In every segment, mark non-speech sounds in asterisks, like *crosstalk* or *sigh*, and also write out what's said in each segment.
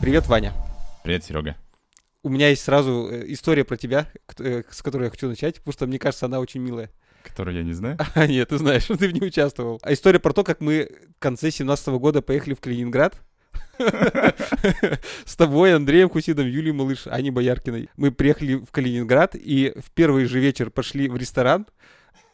Привет, Ваня. Привет, Серега. У меня есть сразу э, история про тебя, э, с которой я хочу начать, потому что мне кажется, она очень милая. Которую я не знаю? *laughs* А, нет, ты знаешь, *laughs* ты в ней участвовал. А история про то, как мы в конце 17 года поехали в Калининград. *laughs* С тобой, Андреем Кусидом, Юлией Малыш, Аней Бояркиной. Мы приехали в Калининград и в первый же вечер пошли в ресторан,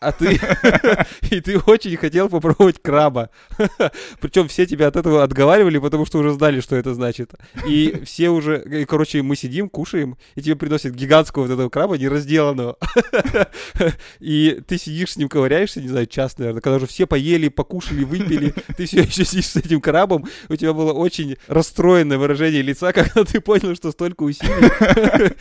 а ты... *laughs* и ты очень хотел попробовать краба. *laughs* Причем все тебя от этого отговаривали, потому что уже знали, что это значит. И все уже... И, короче, мы сидим, кушаем, и тебе приносят гигантского вот этого краба, неразделанного. *laughs* и ты сидишь с ним, ковыряешься, не знаю, час, наверное, когда уже все поели, покушали, выпили, ты все еще сидишь с этим крабом, у тебя было очень расстроенное выражение лица, когда ты понял, что столько усилий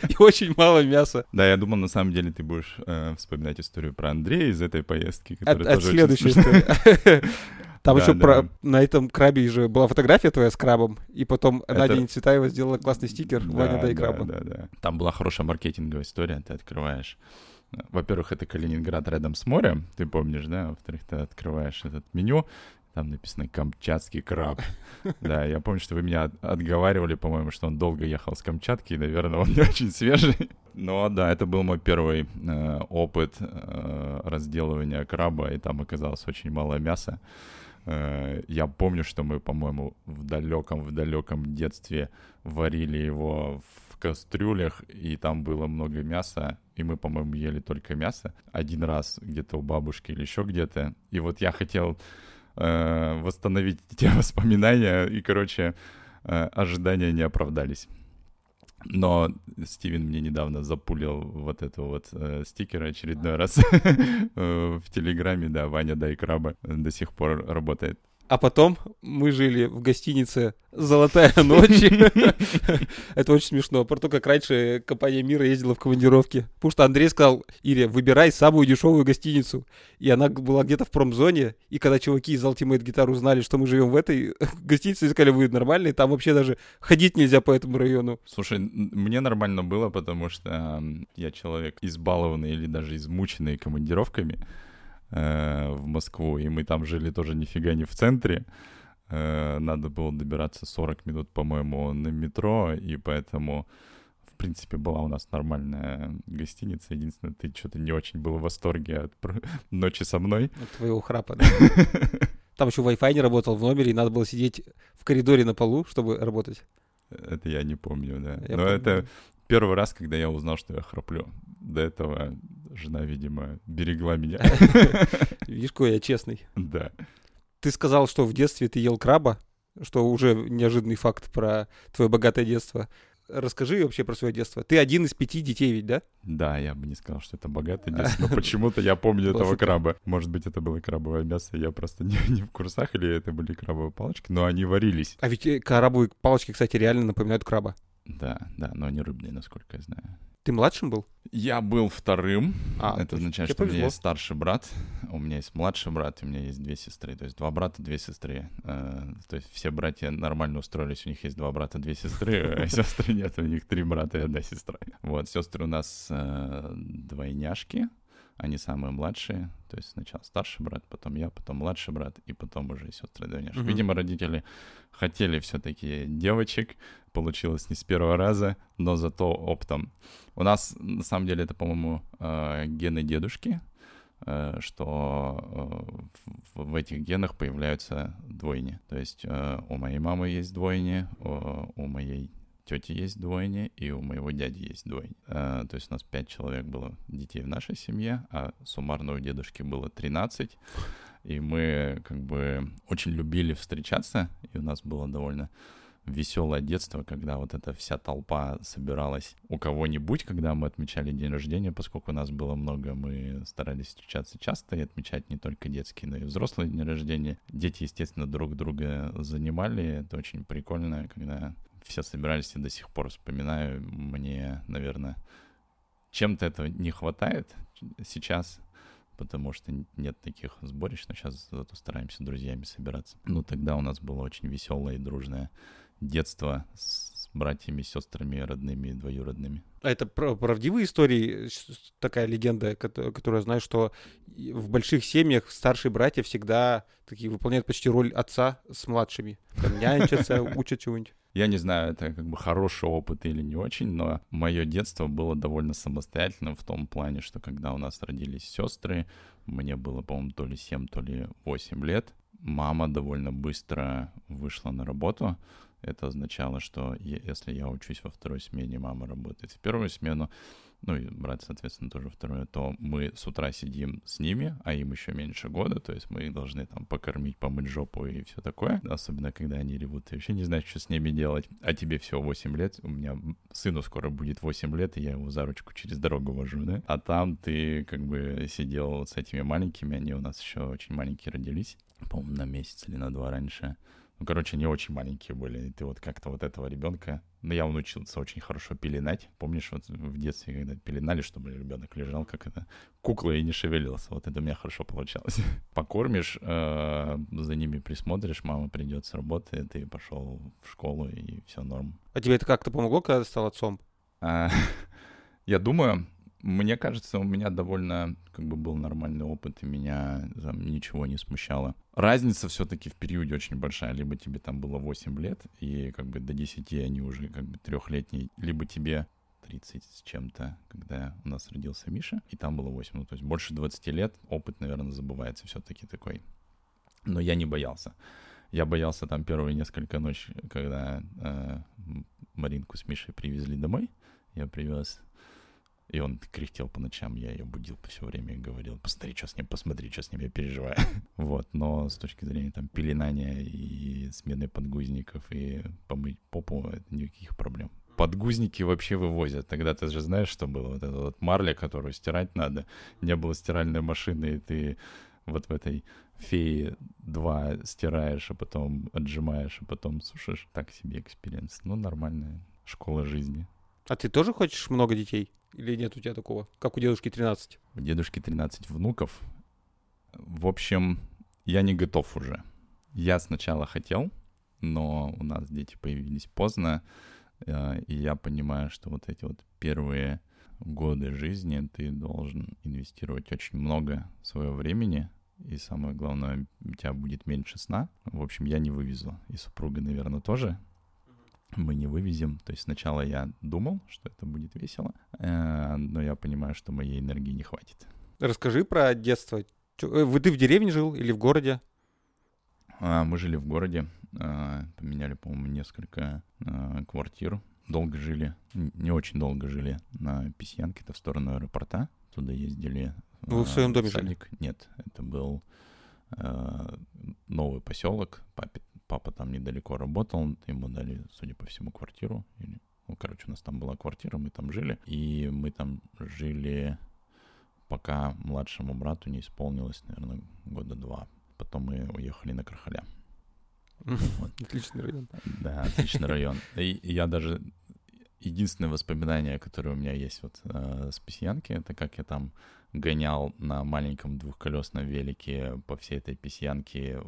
и очень мало мяса. Да, я думал, на самом деле ты будешь э, вспоминать историю про Андрея, из этой поездки. От, от следующей истории. *laughs* Там да, еще да. Про, на этом крабе же была фотография твоя с крабом, и потом Это... Надя Цветаева сделала классный стикер да, «Ваня, дай краба». Да, да, да. Там была хорошая маркетинговая история, ты открываешь во-первых, это Калининград рядом с морем, ты помнишь, да? Во-вторых, ты открываешь этот меню, там написано «Камчатский краб». *laughs* Да, я помню, что вы меня отговаривали, по-моему, что он долго ехал с Камчатки, и, наверное, он *laughs* не очень свежий. Но да, это был мой первый э, опыт э, разделывания краба, и там оказалось очень мало мяса. Э, я помню, что мы, по-моему, в далеком-в далеком детстве варили его в кастрюлях, и там было много мяса, и мы, по-моему, ели только мясо один раз где-то у бабушки или еще где-то. И вот я хотел э, восстановить *laughs* те воспоминания, и, короче, э, ожидания не оправдались. Но Стивен мне недавно запулил вот это вот э, стикер очередной раз *laughs* э, в Телеграме, да, Ваня Дай Краба до сих пор работает. А потом мы жили в гостинице «Золотая ночь». *laughs* Это очень смешно. Про то, как раньше компания «Мира» ездила в командировки. Потому что Андрей сказал, Ире, выбирай самую дешевую гостиницу. И она была где-то в промзоне. И когда чуваки из Ultimate Guitar узнали, что мы живем в этой *laughs* гостинице, сказали, вы нормальные, там вообще даже ходить нельзя по этому району. Слушай, мне нормально было, потому что я человек избалованный или даже измученный командировками. Э, в Москву, и мы там жили тоже нифига не в центре. Э, надо было добираться 40 минут, по-моему, на метро, и поэтому, в принципе, была у нас нормальная гостиница. Единственное, ты что-то не очень был в восторге от *laughs* ночи со мной. От твоего храпа, да? *laughs* Там еще Wi-Fi не работал в номере, и надо было сидеть в коридоре на полу, чтобы работать. Это я не помню, да. Я Но помню. это первый раз, когда я узнал, что я храплю. До этого жена, видимо, берегла меня. *laughs* Видишь, какой я честный. Да. Ты сказал, что в детстве ты ел краба, что уже неожиданный факт про твое богатое детство. Расскажи вообще про свое детство. Ты один из пяти детей ведь, да? Да, я бы не сказал, что это богатое *laughs* детство, но почему-то я помню этого краба. Может быть, это было крабовое мясо, я просто не, не в курсах, или это были крабовые палочки, но они варились. А ведь э, крабовые палочки, кстати, реально напоминают краба. Да, да, но они рыбные, насколько я знаю. Ты младшим был? Я был вторым. А, это означает, что повезло. у меня есть старший брат, у меня есть младший брат, у меня есть две сестры. То есть два брата, две сестры. Э, то есть все братья нормально устроились, у них есть два брата, две сестры, *laughs* а сестры нет, у них три брата и одна сестра. Вот, сестры у нас э, двойняшки, они самые младшие, то есть сначала старший брат, потом я, потом младший брат, и потом уже сестры двойняшки. Mm-hmm. Видимо, родители хотели все-таки девочек, получилось не с первого раза, но зато оптом. У нас, на самом деле, это, по-моему, э, гены дедушки, э, что э, в этих генах появляются двойни. То есть у моей мамы есть двойни, у моей тети есть двойни, и у моего дяди есть двойни. То есть у нас пять человек было детей в нашей семье, а суммарно у дедушки было 13. И мы как бы очень любили встречаться, и у нас было довольно веселое детство, когда вот эта вся толпа собиралась у кого-нибудь, когда мы отмечали день рождения, поскольку у нас было много, мы старались встречаться часто и отмечать не только детские, но и взрослые дни рождения. Дети, естественно, друг друга занимали, это очень прикольно, когда все собирались, и до сих пор вспоминаю, мне, наверное, чем-то этого не хватает сейчас, потому что нет таких сборищ, но сейчас зато стараемся друзьями собираться. Ну, тогда у нас было очень веселое и дружное детство с братьями, сестрами, родными и двоюродными. А это правдивые истории? Такая легенда, которая знаю, что в больших семьях старшие братья всегда такие выполняют почти роль отца с младшими. Там нянчатся, учат чего-нибудь. Я не знаю, это как бы хороший опыт или не очень, но мое детство было довольно самостоятельным в том плане, что когда у нас родились сестры, мне было, по-моему, то ли 7, то ли 8 лет, мама довольно быстро вышла на работу, это означало, что если я учусь во второй смене, мама работает в первую смену, ну и брат, соответственно, тоже второе, то мы с утра сидим с ними, а им еще меньше года, то есть мы их должны там покормить, помыть жопу и все такое, особенно когда они ревут, ты вообще не знаешь, что с ними делать, а тебе всего 8 лет, у меня сыну скоро будет 8 лет, и я его за ручку через дорогу вожу, да, а там ты как бы сидел с этими маленькими, они у нас еще очень маленькие родились, по-моему, на месяц или на два раньше, ну, короче, не очень маленькие были. И ты вот как-то вот этого ребенка... Ну, я научился очень хорошо пеленать. Помнишь, вот в детстве, когда пеленали, чтобы ребенок лежал, как это, кукла и не шевелился. Вот это у меня хорошо получалось. *laughs* Покормишь, э, за ними присмотришь, мама придет с работы, ты пошел в школу, и все норм. А тебе это как-то помогло, когда ты стал отцом? А, *laughs* я думаю, мне кажется, у меня довольно как бы был нормальный опыт, и меня там ничего не смущало. Разница все-таки в периоде очень большая. Либо тебе там было 8 лет, и как бы до 10 они уже как бы трехлетние, либо тебе 30 с чем-то, когда у нас родился Миша, и там было 8. Ну, то есть больше 20 лет опыт, наверное, забывается все-таки такой. Но я не боялся. Я боялся там первые несколько ночей, когда э, Маринку с Мишей привезли домой. Я привез и он кряхтел по ночам, я ее будил все время и говорил, посмотри, что с ним, посмотри, что с ним, я переживаю. *laughs* вот, но с точки зрения там пеленания и смены подгузников и помыть попу, никаких проблем. Подгузники вообще вывозят. Тогда ты же знаешь, что было? Вот эта вот марля, которую стирать надо. Не было стиральной машины, и ты вот в этой фее два стираешь, а потом отжимаешь, а потом сушишь. Так себе experience. Ну, нормальная школа жизни. А ты тоже хочешь много детей? Или нет у тебя такого? Как у дедушки 13? У дедушки 13 внуков. В общем, я не готов уже. Я сначала хотел, но у нас дети появились поздно, э, и я понимаю, что вот эти вот первые годы жизни ты должен инвестировать очень много своего времени, и самое главное, у тебя будет меньше сна. В общем, я не вывезу. И супруга, наверное, тоже мы не вывезем. То есть сначала я думал, что это будет весело, э, но я понимаю, что моей энергии не хватит. Расскажи про детство. Э, вы ты в деревне жил или в городе? А, мы жили в городе, а, поменяли, по-моему, несколько квартир. Долго жили, не очень долго жили на Письянке, это в сторону аэропорта. Туда ездили. Вы в своем доме жили? Нет, это был новый поселок, папе папа там недалеко работал, ему дали, судя по всему, квартиру. Или, ну, короче, у нас там была квартира, мы там жили. И мы там жили, пока младшему брату не исполнилось, наверное, года два. Потом мы уехали на Крахаля. Вот. *laughs* Отличный район. Да, отличный район. И я даже... Единственное воспоминание, которое у меня есть вот э, с Песьянки, это как я там гонял на маленьком двухколесном велике по всей этой песьянке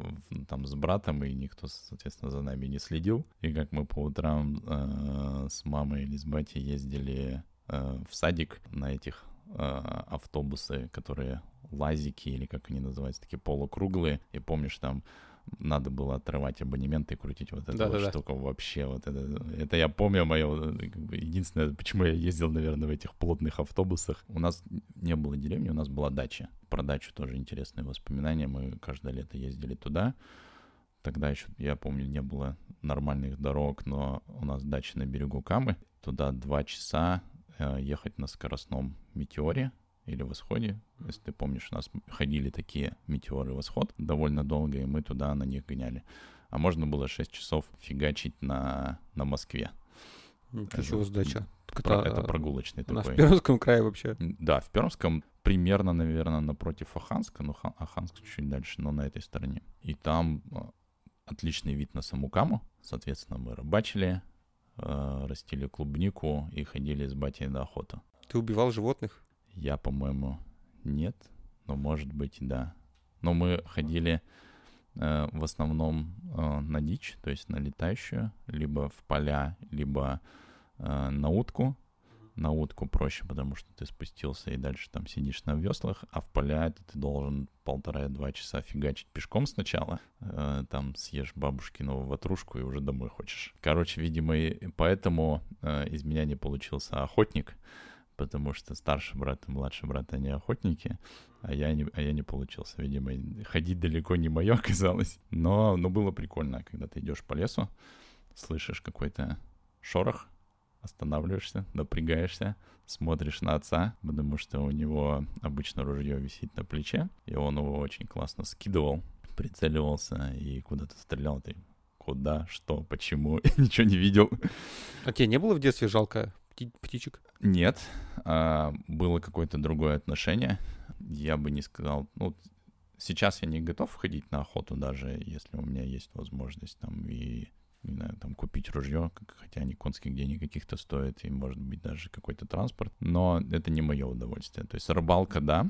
там с братом, и никто, соответственно, за нами не следил. И как мы по утрам э, с мамой или с батей ездили э, в садик на этих э, автобусы, которые лазики, или как они называются, такие полукруглые. И помнишь, там надо было отрывать абонементы и крутить вот эту да, вот да, штуку да. вообще. Вот это, это я помню мое как бы, единственное, почему я ездил, наверное, в этих плотных автобусах. У нас не было деревни, у нас была дача. Про дачу тоже интересные воспоминания. Мы каждое лето ездили туда. Тогда еще, я помню, не было нормальных дорог, но у нас дача на берегу Камы. Туда два часа э, ехать на скоростном метеоре или восходе. Если ты помнишь, у нас ходили такие метеоры восход довольно долго, и мы туда на них гоняли. А можно было 6 часов фигачить на, на Москве. Ничего сдача. Это, это прогулочный у такой. в Пермском крае вообще. Да, в Пермском примерно, наверное, напротив Аханска, ну, Аханск чуть дальше, но на этой стороне. И там а, отличный вид на саму Каму. Соответственно, мы рыбачили, э, растили клубнику и ходили с батей на охоту. Ты убивал животных? Я, по-моему, нет. но может быть, да. Но мы ходили э, в основном э, на дичь, то есть на летающую, либо в поля, либо э, на утку. На утку проще, потому что ты спустился и дальше там сидишь на веслах, а в поля это ты должен полтора-два часа фигачить пешком сначала, э, там съешь бабушкину ватрушку и уже домой хочешь. Короче, видимо, и поэтому э, из меня не получился охотник, потому что старший брат и младший брат, они охотники, а я не, а я не получился, видимо. Ходить далеко не мое *laughs* оказалось. Но, но было прикольно, когда ты идешь по лесу, слышишь какой-то шорох, останавливаешься, напрягаешься, смотришь на отца, потому что у него обычно ружье висит на плече, и он его очень классно скидывал, прицеливался и куда-то стрелял. Ты куда, что, почему, *laughs* ничего не видел. А тебе не было в детстве жалко птичек? Нет, а, было какое-то другое отношение. Я бы не сказал, ну, сейчас я не готов ходить на охоту, даже если у меня есть возможность там и не знаю, там купить ружье, хотя они конских денег каких-то стоят, и может быть даже какой-то транспорт, но это не мое удовольствие. То есть рыбалка, да,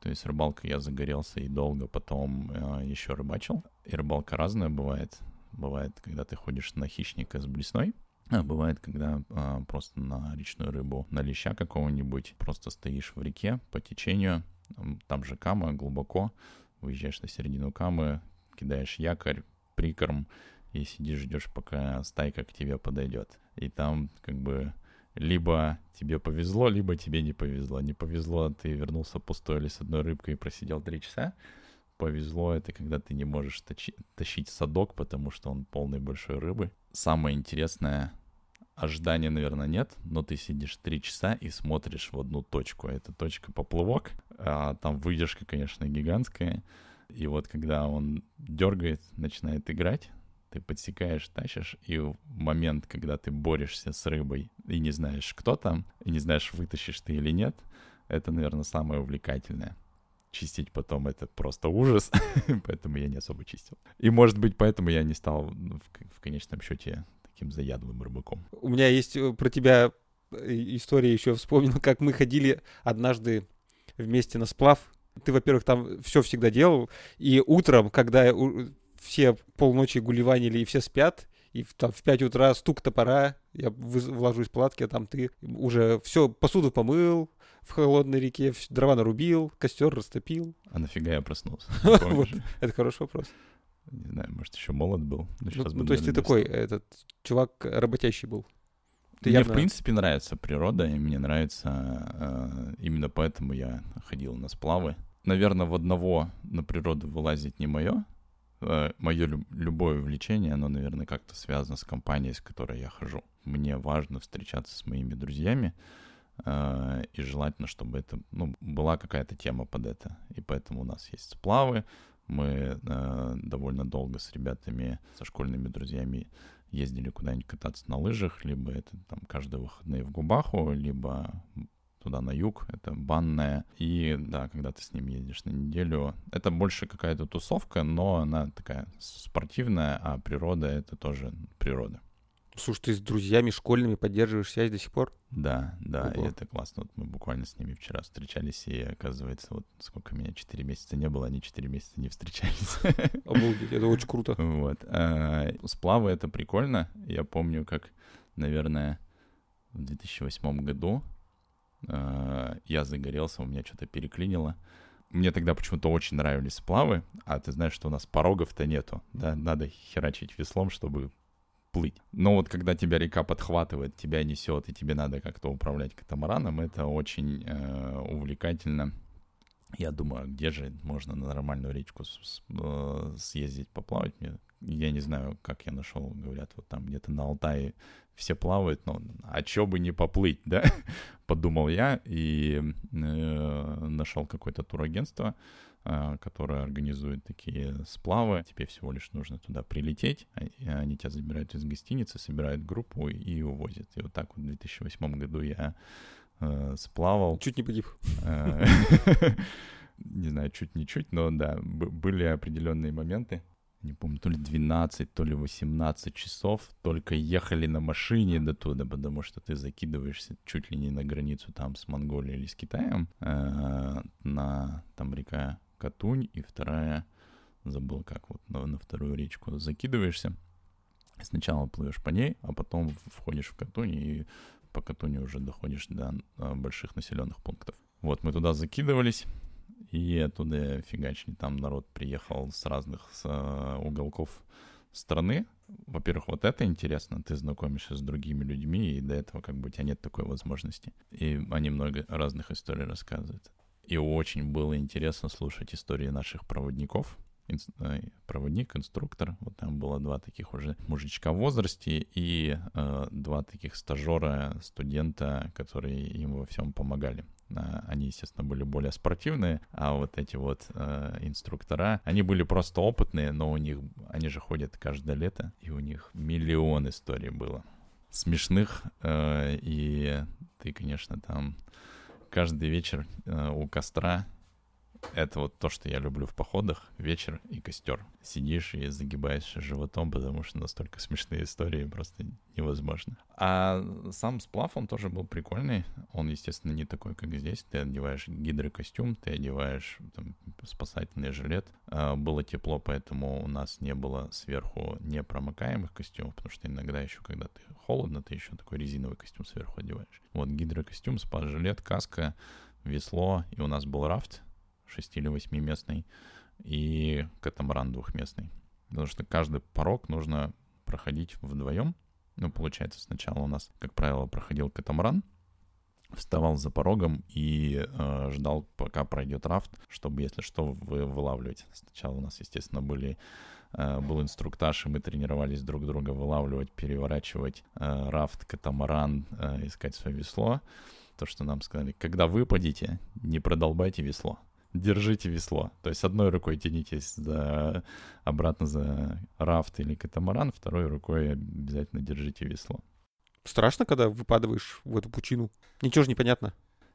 то есть рыбалка я загорелся и долго потом э, еще рыбачил. И рыбалка разная бывает. Бывает, когда ты ходишь на хищника с блесной, а бывает, когда а, просто на речную рыбу, на леща какого-нибудь, просто стоишь в реке по течению, там же кама глубоко, выезжаешь на середину камы, кидаешь якорь, прикорм, и сидишь, ждешь, пока стайка к тебе подойдет. И там как бы либо тебе повезло, либо тебе не повезло. Не повезло, ты вернулся пустой или с одной рыбкой и просидел три часа. Повезло, это когда ты не можешь тащить садок, потому что он полный большой рыбы. Самое интересное, ожидания, наверное, нет, но ты сидишь три часа и смотришь в одну точку. Это точка поплывок, а там выдержка, конечно, гигантская. И вот когда он дергает, начинает играть, ты подсекаешь, тащишь, и в момент, когда ты борешься с рыбой и не знаешь, кто там, и не знаешь, вытащишь ты или нет, это, наверное, самое увлекательное. Чистить потом это просто ужас, *laughs* поэтому я не особо чистил. И, может быть, поэтому я не стал в, в конечном счете таким заядлым рыбаком. У меня есть э, про тебя э, история еще вспомнил, как мы ходили однажды вместе на сплав. Ты, во-первых, там все всегда делал, и утром, когда все полночи гулеванили и все спят, и в, там, в 5 утра стук топора, я вложусь в палатки, а там ты уже все, посуду помыл в холодной реке, дрова нарубил, костер растопил. А нафига я проснулся? *laughs* Это хороший вопрос. Не знаю, может, еще молод был. Ну, ну то есть ты такой, этот чувак работящий был. Ты мне, явно... в принципе, нравится природа, и мне нравится... Э, именно поэтому я ходил на сплавы. Наверное, в одного на природу вылазить не мое, мое любое увлечение, оно, наверное, как-то связано с компанией, с которой я хожу. Мне важно встречаться с моими друзьями, э, и желательно, чтобы это, ну, была какая-то тема под это. И поэтому у нас есть сплавы, мы э, довольно долго с ребятами, со школьными друзьями ездили куда-нибудь кататься на лыжах, либо это там каждые выходные в Губаху, либо туда на юг, это банная. И да, когда ты с ним едешь на неделю, это больше какая-то тусовка, но она такая спортивная, а природа — это тоже природа. Слушай, ты с друзьями школьными поддерживаешь связь до сих пор? Да, да, Ого. и это классно. Вот мы буквально с ними вчера встречались, и оказывается, вот сколько меня, 4 месяца не было, они 4 месяца не встречались. *laughs* Обалдеть, это очень круто. Вот. А, сплавы — это прикольно. Я помню, как, наверное, в 2008 году я загорелся, у меня что-то переклинило. Мне тогда почему-то очень нравились сплавы, а ты знаешь, что у нас порогов-то нету, да, надо херачить веслом, чтобы плыть. Но вот когда тебя река подхватывает, тебя несет, и тебе надо как-то управлять катамараном, это очень э, увлекательно. Я думаю, где же можно на нормальную речку с, с, э, съездить поплавать? Мне я не знаю, как я нашел, говорят, вот там где-то на Алтае все плавают, но а чё бы не поплыть, да? *laughs* Подумал я и э, нашел какое-то турагентство, э, которое организует такие сплавы. Тебе всего лишь нужно туда прилететь, а, они тебя забирают из гостиницы, собирают группу и увозят. И вот так вот в 2008 году я э, сплавал. Чуть не погиб. *laughs* Не знаю, чуть не чуть, но да, были определенные моменты не помню, то ли 12, то ли 18 часов только ехали на машине до туда, потому что ты закидываешься чуть ли не на границу там с Монголией или с Китаем, э, на там река Катунь и вторая, забыл как, вот на, на вторую речку закидываешься. Сначала плывешь по ней, а потом входишь в Катунь и по Катуни уже доходишь до э, больших населенных пунктов. Вот мы туда закидывались, и оттуда фигачили. Там народ приехал с разных с, э, уголков страны. Во-первых, вот это интересно, ты знакомишься с другими людьми, и до этого как бы у тебя нет такой возможности. И они много разных историй рассказывают. И очень было интересно слушать истории наших проводников, Э, проводник, инструктор. Вот там было два таких уже мужичка в возрасте и э, два таких стажера, студента, которые им во всем помогали. Они, естественно, были более спортивные, а вот эти вот э, инструктора, они были просто опытные, но у них, они же ходят каждое лето, и у них миллион историй было смешных, э, и ты, конечно, там каждый вечер э, у костра это вот то, что я люблю в походах. Вечер и костер. Сидишь и загибаешься животом, потому что настолько смешные истории просто невозможно. А сам сплав, он тоже был прикольный. Он, естественно, не такой, как здесь. Ты одеваешь гидрокостюм, ты одеваешь там, спасательный жилет. А, было тепло, поэтому у нас не было сверху непромокаемых костюмов, потому что иногда еще, когда ты холодно, ты еще такой резиновый костюм сверху одеваешь. Вот гидрокостюм, спас-жилет, каска, весло, и у нас был рафт, 6 или 8 местный, и катамаран двухместный. Потому что каждый порог нужно проходить вдвоем. Ну, получается, сначала у нас, как правило, проходил катамаран, вставал за порогом и э, ждал, пока пройдет рафт, чтобы, если что, вы вылавливать. Сначала у нас, естественно, были э, был инструктаж, и мы тренировались друг друга вылавливать, переворачивать э, рафт, катамаран, э, искать свое весло. То, что нам сказали, когда выпадете, не продолбайте весло держите весло. То есть одной рукой тянитесь за, обратно за рафт или катамаран, второй рукой обязательно держите весло. Страшно, когда выпадываешь в эту пучину? Ничего же не понятно.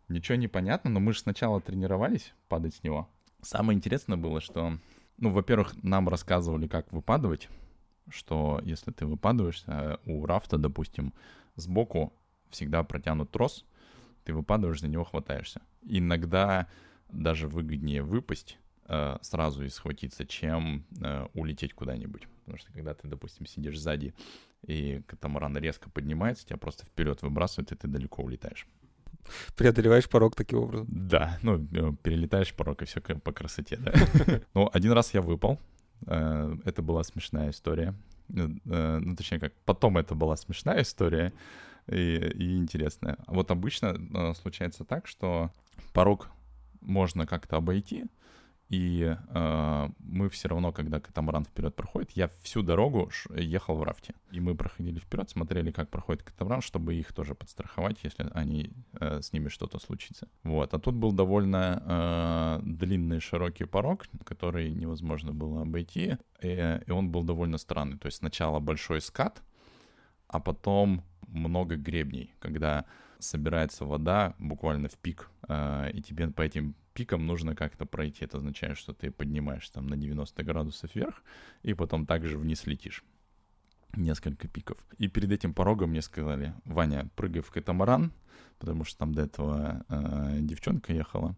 Ничего не понятно, но мы же сначала тренировались падать с него. Самое интересное было, что, ну, во-первых, нам рассказывали, как выпадывать, что если ты выпадываешься, у рафта, допустим, сбоку всегда протянут трос, ты выпадываешь, за него хватаешься. Иногда даже выгоднее выпасть э, сразу и схватиться, чем э, улететь куда-нибудь. Потому что когда ты, допустим, сидишь сзади, и катамаран резко поднимается, тебя просто вперед выбрасывает, и ты далеко улетаешь. Преодолеваешь порог таким образом. Да, ну, э, перелетаешь порог, и все по красоте, да. *laughs* Ну, один раз я выпал. Э, это была смешная история. Э, ну, точнее, как потом это была смешная история и, и интересная. Вот обычно случается так, что порог можно как-то обойти, и э, мы все равно, когда катамаран вперед проходит, я всю дорогу ехал в рафте. И мы проходили вперед, смотрели, как проходит катамаран, чтобы их тоже подстраховать, если они э, с ними что-то случится. Вот. А тут был довольно э, длинный широкий порог, который невозможно было обойти, и, и он был довольно странный. То есть сначала большой скат, а потом много гребней, когда собирается вода буквально в пик, э, и тебе по этим пикам нужно как-то пройти. Это означает, что ты поднимаешься там на 90 градусов вверх, и потом также вниз летишь. Несколько пиков. И перед этим порогом мне сказали, Ваня, прыгай в катамаран, потому что там до этого э, девчонка ехала.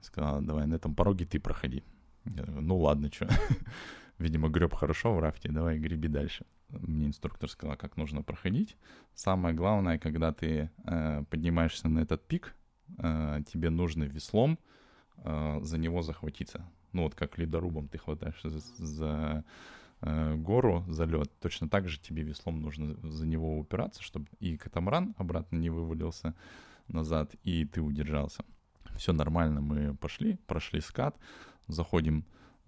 Сказала, давай на этом пороге ты проходи. Я говорю, ну ладно, что. *laughs* Видимо, греб хорошо в рафте, давай греби дальше мне инструктор сказал, как нужно проходить. Самое главное, когда ты э, поднимаешься на этот пик, э, тебе нужно веслом э, за него захватиться. Ну вот как ледорубом ты хватаешься за, за э, гору, за лед. Точно так же тебе веслом нужно за него упираться, чтобы и катамаран обратно не вывалился назад, и ты удержался. Все нормально, мы пошли, прошли скат, заходим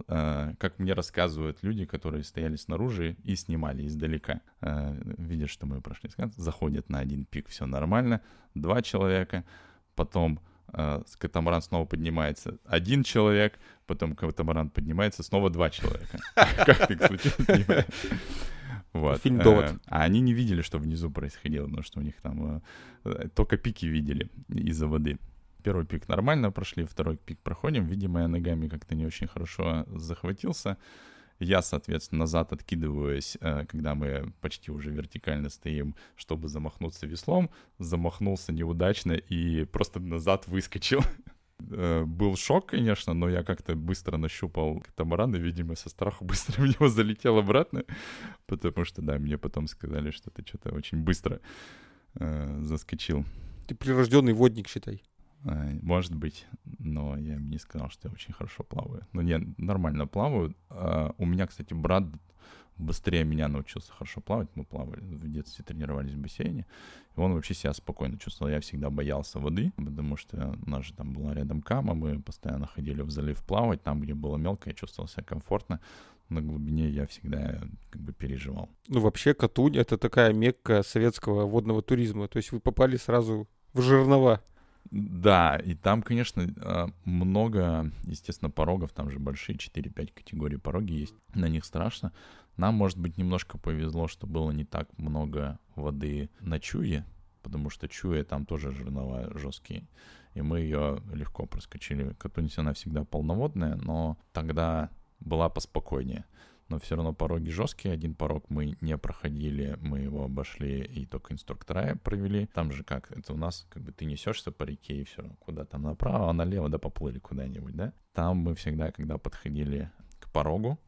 как мне рассказывают люди, которые стояли снаружи и снимали издалека. Э, видят, что мы прошли скат, заходят на один пик, все нормально, два человека, потом э, катамаран снова поднимается один человек, потом катамаран поднимается снова два человека. *laughs* Как ты случилось, вот. Фильм «Довод». А они не видели, что внизу происходило, потому что у них там только пики видели из-за воды. Первый пик нормально прошли, второй пик проходим. Видимо, я ногами как-то не очень хорошо захватился. Я, соответственно, назад откидываюсь, э, когда мы почти уже вертикально стоим, чтобы замахнуться веслом. Замахнулся неудачно и просто назад выскочил. *laughs* Э, был шок, конечно, но я как-то быстро нащупал катамаран и, видимо, со страху *laughs* быстро в него залетел обратно, потому что, да, мне потом сказали, что ты что-то очень быстро э, заскочил. Ты прирожденный водник, считай. Э, может быть, но я не сказал, что я очень хорошо плаваю. Но я нормально плаваю. А у меня, кстати, брат быстрее меня научился хорошо плавать. Мы плавали в детстве, тренировались в бассейне. И он вообще себя спокойно чувствовал. Я всегда боялся воды, потому что у нас же там была рядом кама, мы постоянно ходили в залив плавать. Там, где было мелко, я чувствовал себя комфортно. На глубине я всегда как бы переживал. Ну, вообще, Катунь — это такая мекка советского водного туризма. То есть вы попали сразу в жернова. Да, и там, конечно, а, много, естественно, порогов, там же большие, 4-5 категорий пороги есть, на них страшно. Нам, может быть, немножко повезло, что было не так много воды на Чуе, потому что Чуя там тоже жернова жесткие, и мы ее легко проскочили. Катунись она всегда полноводная, но тогда была поспокойнее но все равно пороги жесткие. Один порог мы не проходили, мы его обошли и только инструктора провели. Там же как, это у нас как бы ты несешься по реке и все, куда там направо, а налево, да, поплыли куда-нибудь, да. Там мы всегда, когда подходили к порогу,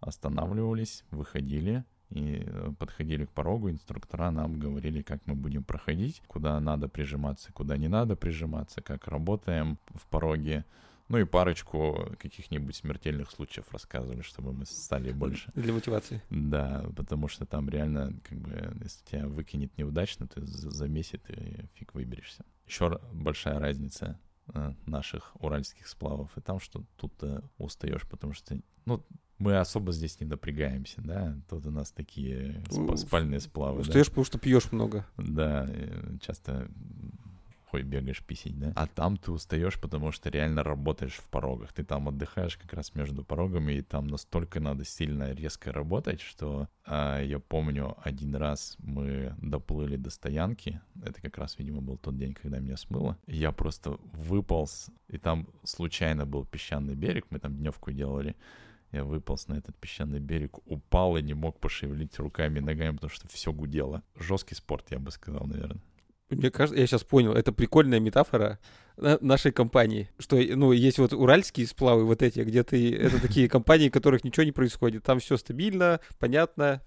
останавливались, выходили, и э, подходили к порогу, инструктора нам говорили, как мы будем проходить, куда надо прижиматься, куда не надо прижиматься, как работаем в пороге, ну и парочку каких-нибудь смертельных случаев рассказывали, чтобы мы стали больше. Для мотивации. Да, потому что там реально, как бы, если тебя выкинет неудачно, ты за месяц и фиг выберешься. Еще большая разница э, наших уральских сплавов и там, что тут э, устаешь, потому что, ну, мы особо здесь не напрягаемся, да, тут у нас такие спальные сплавы. Устаешь, да? потому что пьешь много. Да, часто такой бегаешь писить, да? А там ты устаешь, потому что реально работаешь в порогах. Ты там отдыхаешь как раз между порогами, и там настолько надо сильно резко работать, что а, я помню, один раз мы доплыли до стоянки. Это как раз, видимо, был тот день, когда меня смыло. Я просто выполз, и там случайно был песчаный берег, мы там дневку делали. Я выполз на этот песчаный берег, упал и не мог пошевелить руками и ногами, потому что все гудело. Жесткий спорт, я бы сказал, наверное. Мне кажется, я сейчас понял, это прикольная метафора нашей компании, что, ну, есть вот уральские сплавы вот эти, где ты, это такие компании, в которых ничего не происходит, там все стабильно, понятно,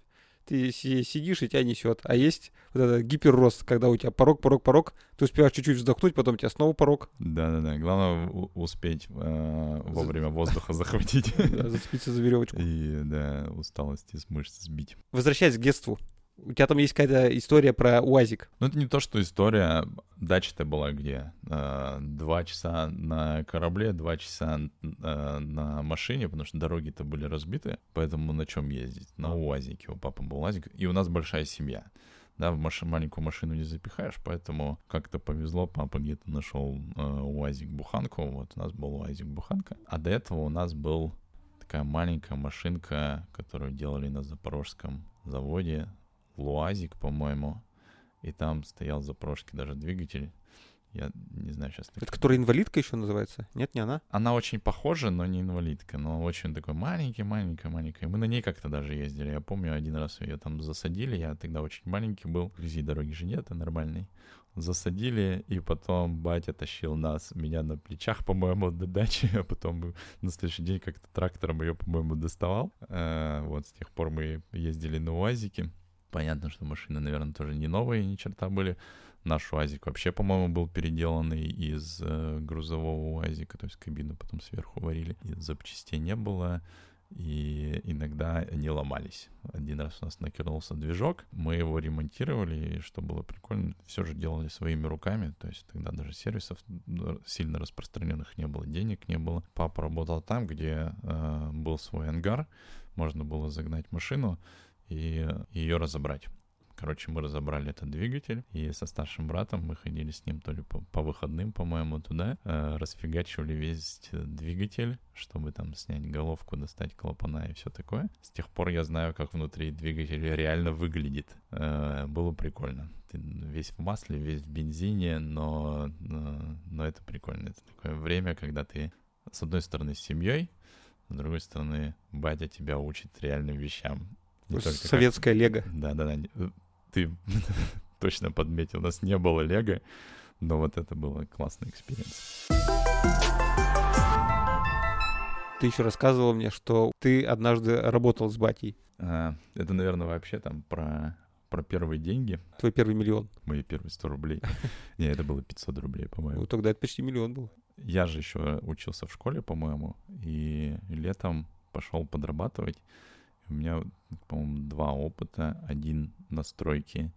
ты сидишь и тебя несет. А есть вот этот гиперрост, когда у тебя порог, порог, порог, ты успеваешь чуть-чуть вздохнуть, потом у тебя снова порог. Да-да-да, главное успеть э, вовремя воздуха захватить. *laughs* зацепиться за веревочку. И, да, усталости с мышц сбить. Возвращаясь к детству, у тебя там есть какая-то история про УАЗик. Ну, это не то, что история. Дача-то была где? А, два часа на корабле, два часа а, на машине, потому что дороги-то были разбиты. Поэтому на чем ездить? На УАЗике. У папы был УАЗик. И у нас большая семья. Да, в маш... маленькую машину не запихаешь, поэтому как-то повезло, папа где-то нашел э, УАЗик-буханку, вот у нас был УАЗик-буханка, а до этого у нас был такая маленькая машинка, которую делали на запорожском заводе, Луазик, по-моему, и там стоял за прошки даже двигатель. Я не знаю сейчас. Это которая инвалидка еще называется? Нет, не она? Она очень похожа, но не инвалидка. Но очень такой маленький, маленькая, маленькая. Мы на ней как-то даже ездили. Я помню, один раз ее там засадили. Я тогда очень маленький был. Вблизи дороги же нет, нормальный. Засадили, и потом батя тащил нас, меня на плечах, по-моему, до дачи, а потом на следующий день как-то трактором ее, по-моему, доставал. Э, вот, с тех пор мы ездили на УАЗике. Понятно, что машины, наверное, тоже не новые, ни черта были. Наш УАЗик вообще, по-моему, был переделанный из э, грузового УАЗика, то есть кабину потом сверху варили. И запчастей не было, и иногда они ломались. Один раз у нас накинулся движок, мы его ремонтировали, и что было прикольно, все же делали своими руками, то есть тогда даже сервисов сильно распространенных не было, денег не было. Папа работал там, где э, был свой ангар, можно было загнать машину, и ее разобрать. Короче, мы разобрали этот двигатель, и со старшим братом мы ходили с ним то ли по, по выходным, по-моему, туда, э, расфигачивали весь двигатель, чтобы там снять головку, достать клапана и все такое. С тех пор я знаю, как внутри двигателя реально выглядит. Э, было прикольно. Ты весь в масле, весь в бензине, но, но, но это прикольно. Это такое время, когда ты, с одной стороны, с семьей, С другой стороны, батя тебя учит реальным вещам. Советская как... лего. Да-да-да. Э, ты *laughs* точно подметил, у нас не было лего, но вот это было классный experience. Ты еще рассказывал мне, что ты однажды работал с батей. А, это, наверное, вообще там про, про первые деньги. Твой первый миллион. Мои первые 100 рублей. *laughs* Не, это было 500 рублей, по-моему. Ну, тогда это почти миллион был. Я же еще учился в школе, по-моему, и летом пошел подрабатывать. У меня, по-моему, два опыта. Один на стройке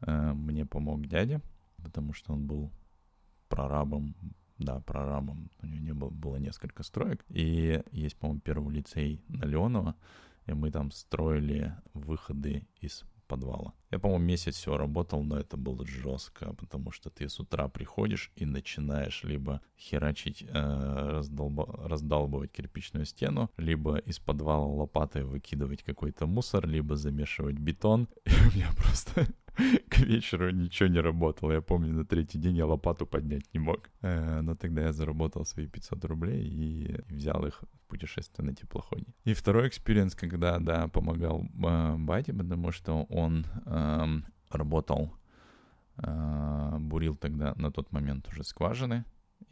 э, мне помог дядя, потому что он был прорабом да, прорабом. У него не было, было несколько строек. И есть, по-моему, первый лицей на Леонова, и мы там строили выходы из подвала. Я, по-моему, месяц все работал, но это было жестко, потому что ты с утра приходишь и начинаешь либо херачить, э, раздолба, раздалбывать кирпичную стену, либо из подвала лопатой выкидывать какой-то мусор, либо замешивать бетон. *laughs* И у меня просто *laughs* к вечеру ничего не работало. Я помню, на третий день я лопату поднять не мог. Э, но тогда я заработал свои 500 рублей и взял их в путешествие на теплоходе. И второй experience, когда, да, помогал э, бате, потому что он э, работал, э, бурил тогда на тот момент уже скважины,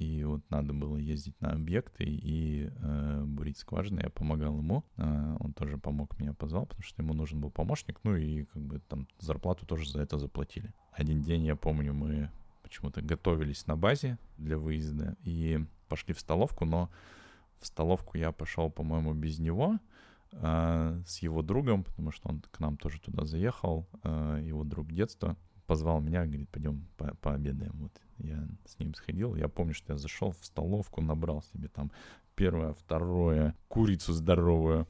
и вот надо было ездить на объекты и э, бурить скважины. Я помогал ему, э, он тоже помог меня позвал, потому что ему нужен был помощник, ну и как бы там зарплату тоже за это заплатили. Один день, я помню, мы почему-то готовились на базе для выезда и пошли в столовку, но в столовку я пошел, по-моему, без него, э, с его другом, потому что он к нам тоже туда заехал, э, его друг детства, позвал меня, говорит, пойдем по пообедаем. Вот я с ним сходил. Я помню, что я зашел в столовку, набрал себе там первое, второе, курицу здоровую.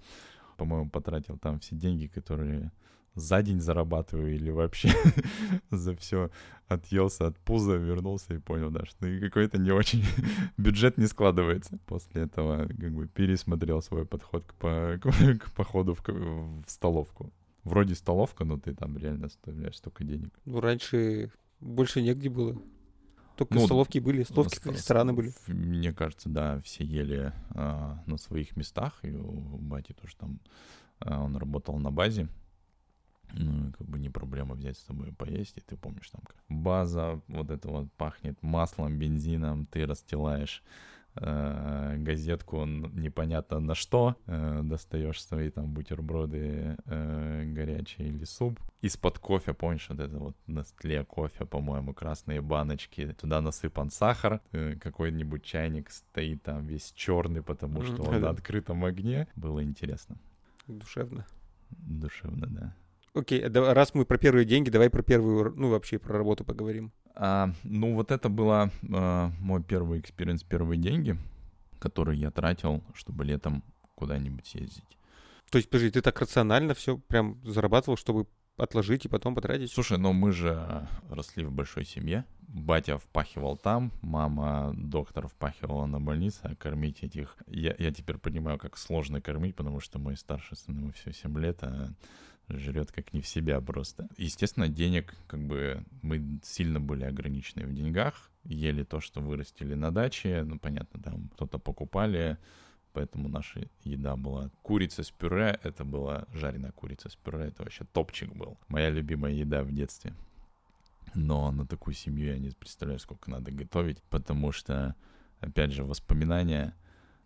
По-моему, потратил там все деньги, которые за день зарабатываю или вообще *laughs* за все отъелся от пуза, вернулся и понял, да, что какой-то не очень *laughs* бюджет не складывается. После этого как бы пересмотрел свой подход к, по, *laughs* к, к походу в, в столовку вроде столовка, но ты там реально оставляешь столько денег. Ну, раньше больше негде было. Только ну, столовки были, столовки, с, рестораны были. Мне кажется, да, все ели а, на своих местах, и у бати тоже там, а, он работал на базе, ну, как бы не проблема взять с собой поесть, и ты помнишь там, как база вот это вот пахнет маслом, бензином, ты расстилаешь газетку непонятно на что, э, достаешь свои там бутерброды э, горячие или суп. Из-под кофе, помнишь, вот это вот на стле кофе, по-моему, красные баночки, туда насыпан сахар, э, какой-нибудь чайник стоит там весь черный, потому что он на открытом огне. Было интересно. Душевно. Душевно, да. Окей, раз мы про первые деньги, давай про первую, ну вообще про работу поговорим. А, ну, вот это был а, мой первый experience, первые деньги, которые я тратил, чтобы летом куда-нибудь съездить. То есть, подожди, ты так рационально все прям зарабатывал, чтобы отложить и потом потратить? Слушай, но мы же росли в большой семье. Батя впахивал там, мама, доктор впахивала на больнице, а кормить этих... Я, я теперь понимаю, как сложно кормить, потому что мой старший сын, ему все 7 лет, а жрет как не в себя просто. Естественно, денег, как бы, мы сильно были ограничены в деньгах, ели то, что вырастили на даче, ну, понятно, там кто-то покупали, поэтому наша еда была курица с пюре, это была жареная курица с пюре, это вообще топчик был. Моя любимая еда в детстве. Но на такую семью я не представляю, сколько надо готовить, потому что, опять же, воспоминания,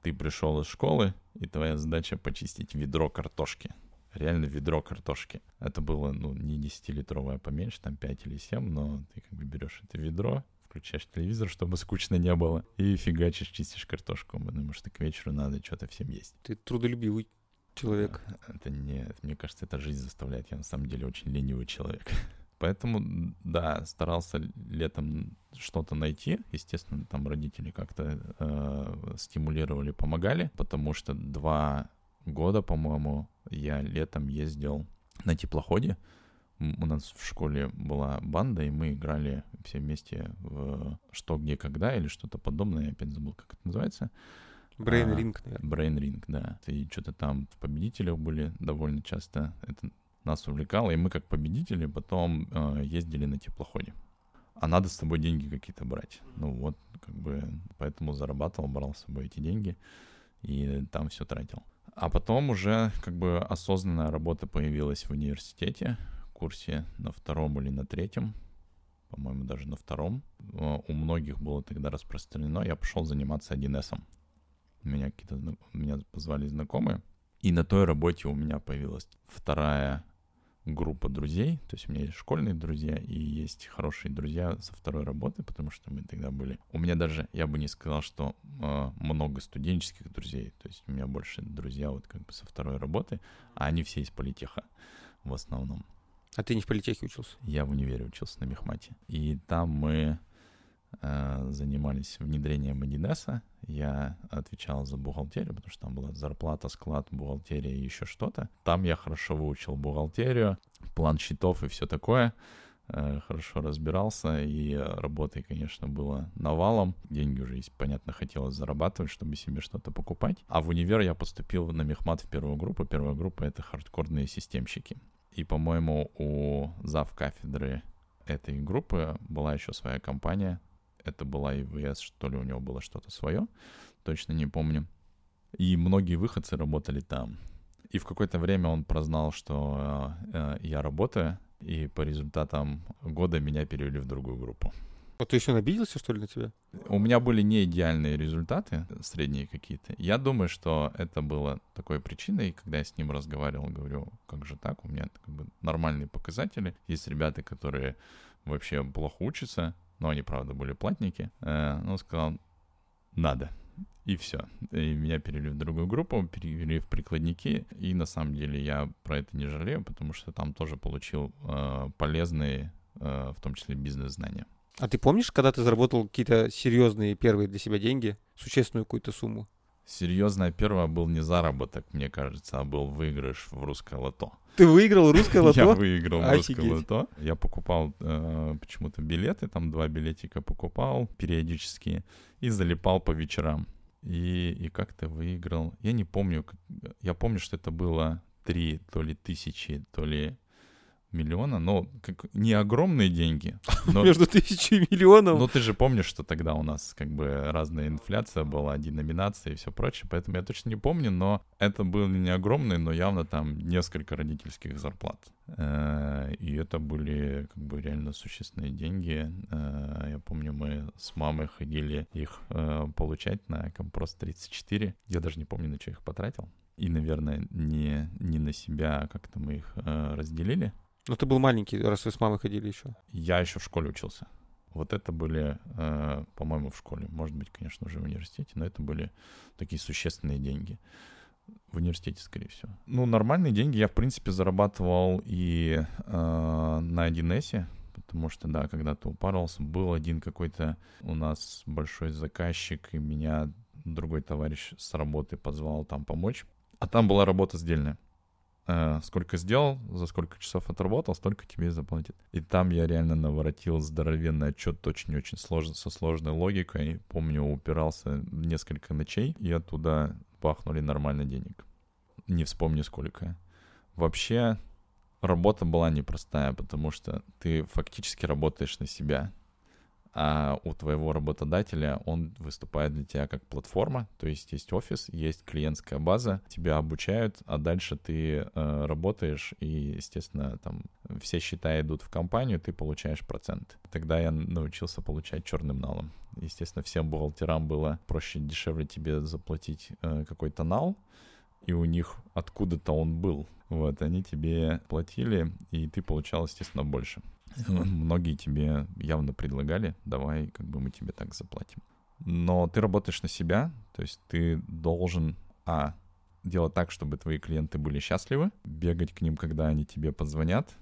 ты пришел из школы, и твоя задача почистить ведро картошки реально ведро картошки. Это было, ну, не 10-литровое, а поменьше, там 5 или 7, но ты как бы берешь это ведро, включаешь телевизор, чтобы скучно не было, и фигачишь, чистишь картошку, потому что к вечеру надо что-то всем есть. Ты трудолюбивый человек. Это не, мне кажется, это жизнь заставляет. Я на самом деле очень ленивый человек. *laughs* Поэтому, да, старался летом что-то найти. Естественно, там родители как-то э, стимулировали, помогали, потому что два года, по-моему, я летом ездил на теплоходе. У нас в школе была банда, и мы играли все вместе в «Что, где, когда» или что-то подобное. Я опять забыл, как это называется. А, Ring, наверное. Brain Ring, да. И что-то там в победителях были довольно часто. Это нас увлекало, и мы как победители потом э, ездили на теплоходе. А надо с собой деньги какие-то брать. Ну вот, как бы, поэтому зарабатывал, брал с собой эти деньги и там все тратил. А потом уже как бы осознанная работа появилась в университете, курсе на втором или на третьем, по-моему, даже на втором. У многих было тогда распространено. Я пошел заниматься 1С. Меня какие-то меня позвали знакомые. И на той работе у меня появилась вторая группа друзей, то есть у меня есть школьные друзья и есть хорошие друзья со второй работы, потому что мы тогда были. У меня даже, я бы не сказал, что э, много студенческих друзей, то есть у меня больше друзья вот как бы со второй работы, а они все из политеха в основном. А ты не в политехе учился? Я в универе учился на мехмате. И там мы занимались внедрением 1С. Я отвечал за бухгалтерию, потому что там была зарплата, склад, бухгалтерия и еще что-то. Там я хорошо выучил бухгалтерию, план счетов и все такое. Э, хорошо разбирался, и работы, конечно, было навалом. Деньги уже, понятно, хотелось зарабатывать, чтобы себе что-то покупать. А в универ я поступил на мехмат в первую группу. Первая группа — это хардкорные системщики. И, по-моему, у зав кафедры этой группы была еще своя компания. Это была ИВС, что ли, у него было что-то свое. Точно не помню. И многие выходцы работали там. И в какое-то время он прознал, что э, я работаю, и по результатам года меня перевели в другую группу. А ты еще обиделся, что ли, на тебя? У меня были не идеальные результаты, средние какие-то. Я думаю, что это было такой причиной, когда я с ним разговаривал, говорю, как же так, у меня как бы нормальные показатели. Есть ребята, которые вообще плохо учатся, но они, правда, были платники. Э, он сказал, надо. И все. И меня перевели в другую группу, перевели в прикладники. И на самом деле я про это не жалею, потому что там тоже получил э, полезные, э, в том числе бизнес-знания. А ты помнишь, когда ты заработал какие-то серьезные первые для себя деньги, существенную какую-то сумму? Серьезная первая был не заработок, мне кажется, а был выигрыш в русское лото. Ты выиграл русское лото? *laughs* Я выиграл русское лото. Я покупал э, почему-то билеты, там два билетика покупал периодически и залипал по вечерам. И, и как-то выиграл. Я не помню, я помню, что это было три то ли тысячи, то ли миллиона, но как, не огромные деньги. *laughs* Но, Между тысячей и миллионом. Но ты же помнишь, что тогда у нас как бы разная инфляция была, деноминация и все прочее, поэтому я точно не помню, но это были не огромные, но явно там несколько родительских зарплат. Э, и это были как бы реально существенные деньги. Э, я помню, мы с мамой ходили их э, получать на Компрос 34. Я даже не помню, на что их потратил. И, наверное, не, не на себя, а как-то мы их разделили. Но ты был маленький, раз вы с мамой ходили еще. Я еще в школе учился. Вот это были, э, по-моему, в школе. Может быть, конечно, уже в университете, но это были такие существенные деньги. В университете, скорее всего. Ну, нормальные деньги я, в принципе, зарабатывал и э, на 1С, потому что, да, когда-то упарывался. Был один какой-то у нас большой заказчик, и меня другой товарищ с работы позвал там помочь. А там была работа сдельная. Э, сколько сделал, за сколько часов отработал, столько тебе и заплатят. И там я реально наворотил здоровенный отчет, очень-очень сложно, со сложной логикой. Помню, упирался несколько ночей, и оттуда пахнули нормально денег. Не вспомню сколько. Вообще, работа была непростая, потому что ты фактически работаешь на себя а у твоего работодателя он выступает для тебя как платформа, то есть есть офис, есть клиентская база, тебя обучают, а дальше ты э, работаешь и, естественно, там все счета идут в компанию, ты получаешь процент. Тогда я научился получать черным налом. Естественно, всем бухгалтерам было проще, дешевле тебе заплатить э, какой-то нал, и у них откуда-то он был. Вот, они тебе платили, и ты получал, естественно, больше. *laughs* Многие тебе явно предлагали, давай, как бы мы тебе так заплатим. Но ты работаешь на себя, то есть ты должен, а, делать так, чтобы твои клиенты были счастливы, бегать к ним, когда они тебе позвонят,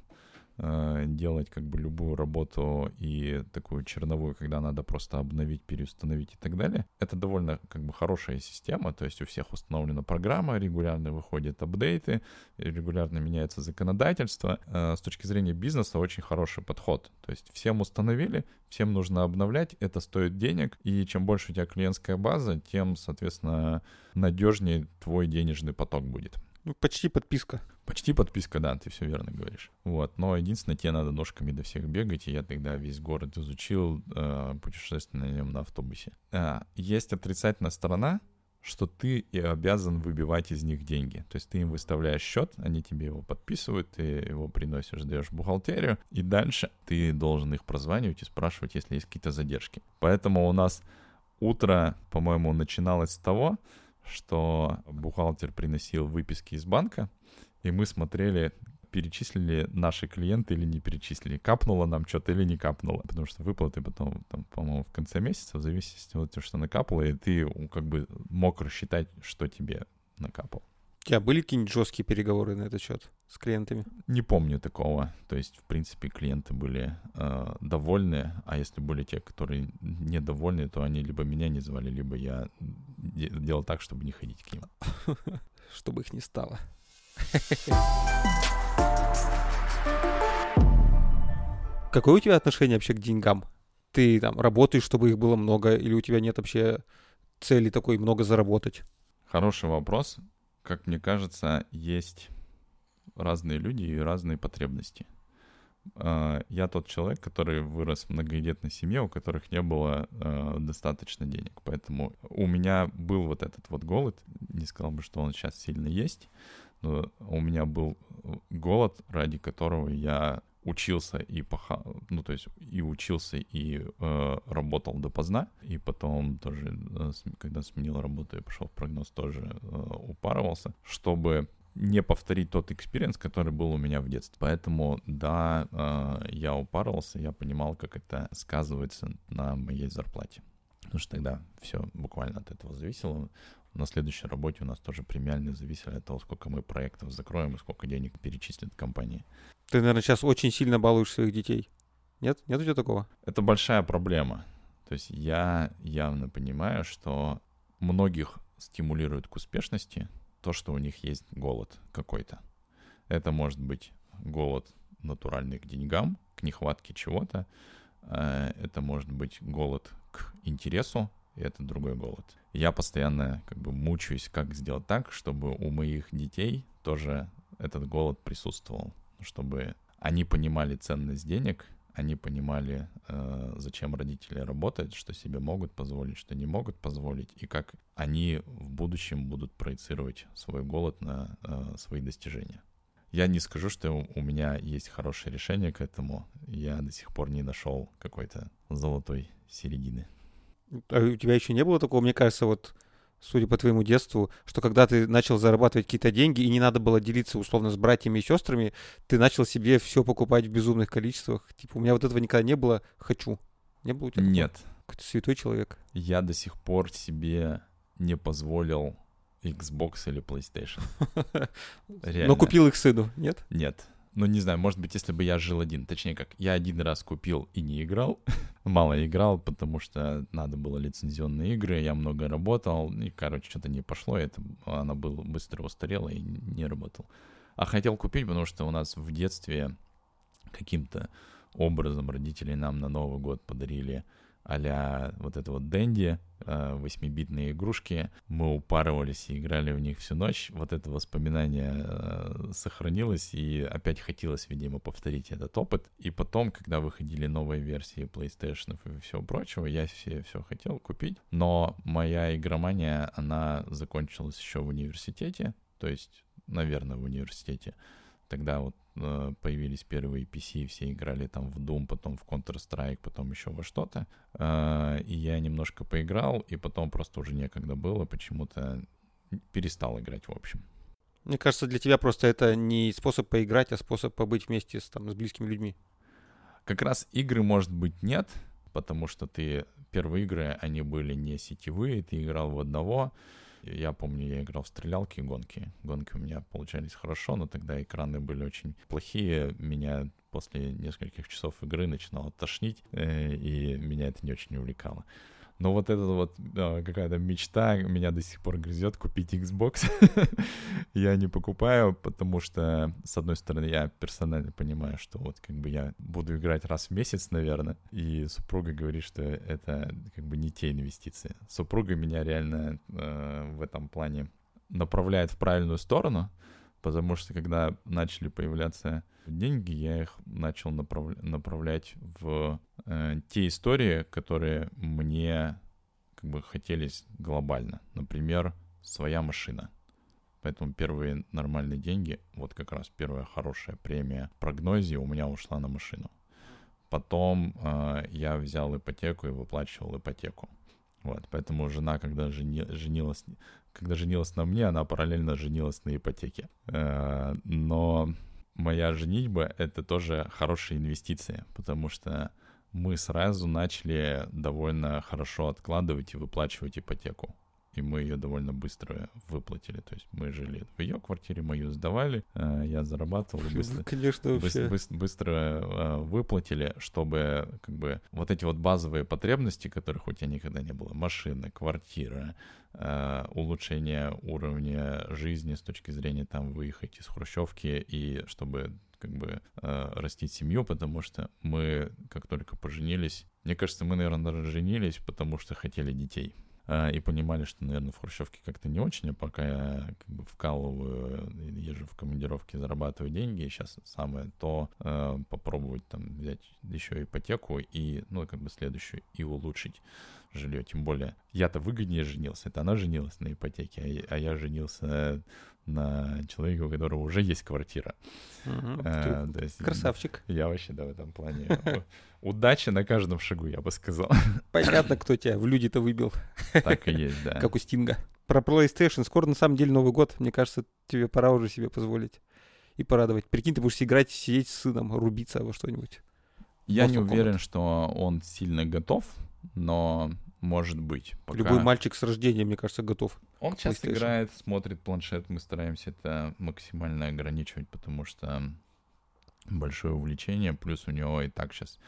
делать как бы любую работу и такую черновую, когда надо просто обновить, переустановить и так далее. Это довольно как бы хорошая система, то есть у всех установлена программа, регулярно выходят апдейты, регулярно меняется законодательство. Э, с точки зрения бизнеса очень хороший подход. То есть всем установили, всем нужно обновлять, это стоит денег, и чем больше у тебя клиентская база, тем, соответственно, надежнее твой денежный поток будет. Ну, почти подписка. Почти подписка, да, ты все верно говоришь. Вот, но единственное, тебе надо ножками до всех бегать, и я тогда весь город изучил, э, путешествие на нем на автобусе. А, есть отрицательная сторона, что ты и обязан выбивать из них деньги. То есть ты им выставляешь счет, они тебе его подписывают, ты его приносишь, даешь в бухгалтерию, и дальше ты должен их прозванивать и спрашивать, если есть какие-то задержки. Поэтому у нас утро, по-моему, начиналось с того, что бухгалтер приносил выписки из банка, и мы смотрели, перечислили наши клиенты или не перечислили, капнуло нам что-то или не капнуло, потому что выплаты потом, там, по-моему, в конце месяца, в зависимости от того, что накапало, и ты как бы мог рассчитать, что тебе накапало. У тебя были какие-нибудь жесткие переговоры на этот счет с клиентами? Не помню такого. То есть, в принципе, клиенты были э, довольны, а если были те, которые недовольны, то они либо меня не звали, либо я делал так, чтобы не ходить к ним. *laughs* Чтобы их не стало. *laughs* Какое у тебя отношение вообще к деньгам? Ты там работаешь, чтобы их было много, или у тебя нет вообще цели такой много заработать? Хороший вопрос. Как мне кажется, есть разные люди и разные потребности. А, я тот человек, который вырос в многодетной семье, у которых не было э, достаточно денег. Поэтому у меня был вот этот вот голод. Не сказал бы, что он сейчас сильно есть, у меня был голод, ради которого я учился и поха... ну то есть и учился и э, работал допоздна и потом тоже э, когда сменил работу и пошел в прогноз тоже э, упарывался чтобы не повторить тот experience, который был у меня в детстве. Поэтому, да, э, я упарывался, я понимал, как это сказывается на моей зарплате. Потому что тогда все буквально от этого зависело. На следующей работе у нас тоже премиальные зависели от того, сколько мы проектов закроем и сколько денег перечислят компании. Ты, наверное, сейчас очень сильно балуешь своих детей. Нет? Нет у тебя такого? Это большая проблема. То есть я явно понимаю, что многих стимулирует к успешности то, что у них есть голод какой-то. Это может быть голод натуральный к деньгам, к нехватке чего-то. Э, это может быть голод к интересу, и это другой голод. Я постоянно как бы мучаюсь, как сделать так, чтобы у моих детей тоже этот голод присутствовал, чтобы они понимали ценность денег, они понимали, э, зачем родители работают, что себе могут позволить, что не могут позволить, и как они в будущем будут проецировать свой голод на э, свои достижения. Я не скажу, что у меня есть хорошее решение к этому. Я до сих пор не нашел какой-то золотой середины. А у тебя еще не было такого, мне кажется, вот судя по твоему детству, что когда ты начал зарабатывать какие-то деньги и не надо было делиться условно с братьями и сестрами, ты начал себе все покупать в безумных количествах. Типа, у меня вот этого никогда не было, хочу. Не было у тебя? Нет. Какой-то святой человек. Я до сих пор себе не позволил Xbox или PlayStation. *laughs* Но купил их сыну, нет? Нет ну, не знаю, может быть, если бы я жил один. Точнее, как я один раз купил и не играл. *laughs* Мало играл, потому что надо было лицензионные игры, я много работал, и, короче, что-то не пошло, это, она была быстро устарела и не работал. А хотел купить, потому что у нас в детстве каким-то образом родители нам на Новый год подарили а вот это вот Дэнди, 8-битные э, игрушки. Мы упарывались и играли в них всю ночь. Вот это воспоминание э, сохранилось, и опять хотелось, видимо, повторить этот опыт. И потом, когда выходили новые версии PlayStation и всего прочего, я все, все хотел купить. Но моя игромания, она закончилась еще в университете, то есть, наверное, в университете. Тогда вот появились первые PC, все играли там в Doom, потом в Counter-Strike, потом еще во что-то. Э, и я немножко поиграл, и потом просто уже некогда было, почему-то перестал играть в общем. Мне кажется, для тебя просто это не способ поиграть, а способ побыть вместе с, там, с близкими людьми. Как раз игры, может быть, нет, потому что ты первые игры, они были не сетевые, ты играл в одного, я помню, я играл в стрелялки и гонки. Гонки у меня получались хорошо, но тогда экраны были очень плохие. Меня после нескольких часов игры начинало тошнить, э, и меня это не очень увлекало. Но вот эта вот э, какая-то мечта меня до сих пор грызет купить Xbox. *laughs* я не покупаю, потому что, с одной стороны, я персонально понимаю, что вот как бы я буду играть раз в месяц, наверное, и супруга говорит, что это как бы не те инвестиции. Супруга меня реально э, в этом плане направляет в правильную сторону, потому что когда начали появляться деньги, я их начал направ... направлять в э, те истории, которые мне как бы хотелись глобально. Например, своя машина. Поэтому первые нормальные деньги, вот как раз первая хорошая премия прогнозе у меня ушла на машину. Потом э, я взял ипотеку и выплачивал ипотеку. Вот, поэтому жена, когда жени, женилась, когда женилась на мне, она параллельно женилась на ипотеке. Э, но моя женитьба — это тоже хорошая инвестиция, потому что мы сразу начали довольно хорошо откладывать и выплачивать ипотеку и мы ее довольно быстро выплатили. То есть мы жили в ее квартире, мы ее сдавали, э, я зарабатывал, *laughs* быстро, Конечно, быстро, быстро, быстро э, выплатили, чтобы как бы вот эти вот базовые потребности, которых у тебя никогда не было, машина, квартира, э, улучшение уровня жизни с точки зрения там выехать из хрущевки и чтобы как бы э, растить семью, потому что мы, как только поженились, мне кажется, мы, наверное, даже женились, потому что хотели детей. А, и понимали, что, наверное, в Хрущевке как-то не очень, а пока я как бы вкалываю, езжу в командировки, зарабатываю деньги, и сейчас самое то э, попробовать там взять еще ипотеку и, ну, как бы следующую, и улучшить жилье. Тем более, я-то выгоднее женился, это она женилась на ипотеке, а, а я женился на человека, у которого уже есть квартира. Угу, а, то есть, красавчик. Я вообще, да, в этом плане. *laughs* Удачи на каждом шагу, я бы сказал. Понятно, кто тебя в люди-то выбил. Так и есть, да. Как у Стинга. Про PlayStation. Скоро, на самом деле, Новый год. Мне кажется, тебе пора уже себе позволить и порадовать. Прикинь, ты будешь играть, сидеть с сыном, рубиться во что-нибудь. Я не уверен, что он сильно готов, но может быть. Пока... Любой мальчик с рождения, мне кажется, готов. Он часто играет, смотрит планшет, мы стараемся это максимально ограничивать, потому что большое увлечение, плюс у него и так сейчас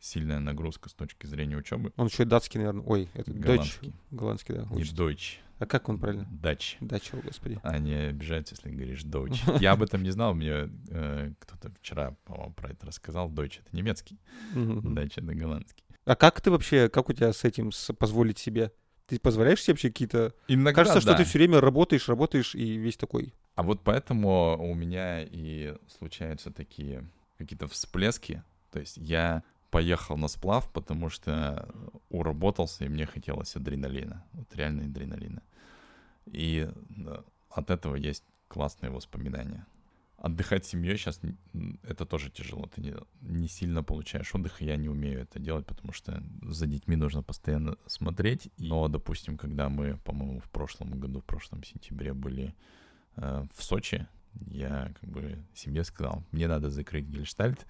сильная нагрузка с точки зрения учебы. Он еще и датский, наверное. Ой, это голландский. Голландский, да. Учит. Не Deutsch. А как он правильно? Дач. Дач, о господи. Они обижаются, если говоришь Deutsch. *laughs* Я об этом не знал, мне э, кто-то вчера, по-моему, про это рассказал. Deutsch — это немецкий, Дач — это голландский. А как ты вообще, как у тебя с этим с, позволить себе? Ты позволяешь себе вообще какие-то... Иногда, Кажется, да. что ты все время работаешь, работаешь и весь такой. А вот поэтому у меня и случаются такие какие-то всплески. То есть я поехал на сплав, потому что уработался, и мне хотелось адреналина. Вот реально адреналина. И от этого есть классные воспоминания отдыхать с семьей сейчас это тоже тяжело. Ты не, не сильно получаешь отдых, и я не умею это делать, потому что за детьми нужно постоянно смотреть. Но, допустим, когда мы, по-моему, в прошлом году, в прошлом сентябре были э, в Сочи, я как бы семье сказал, мне надо закрыть гельштальт,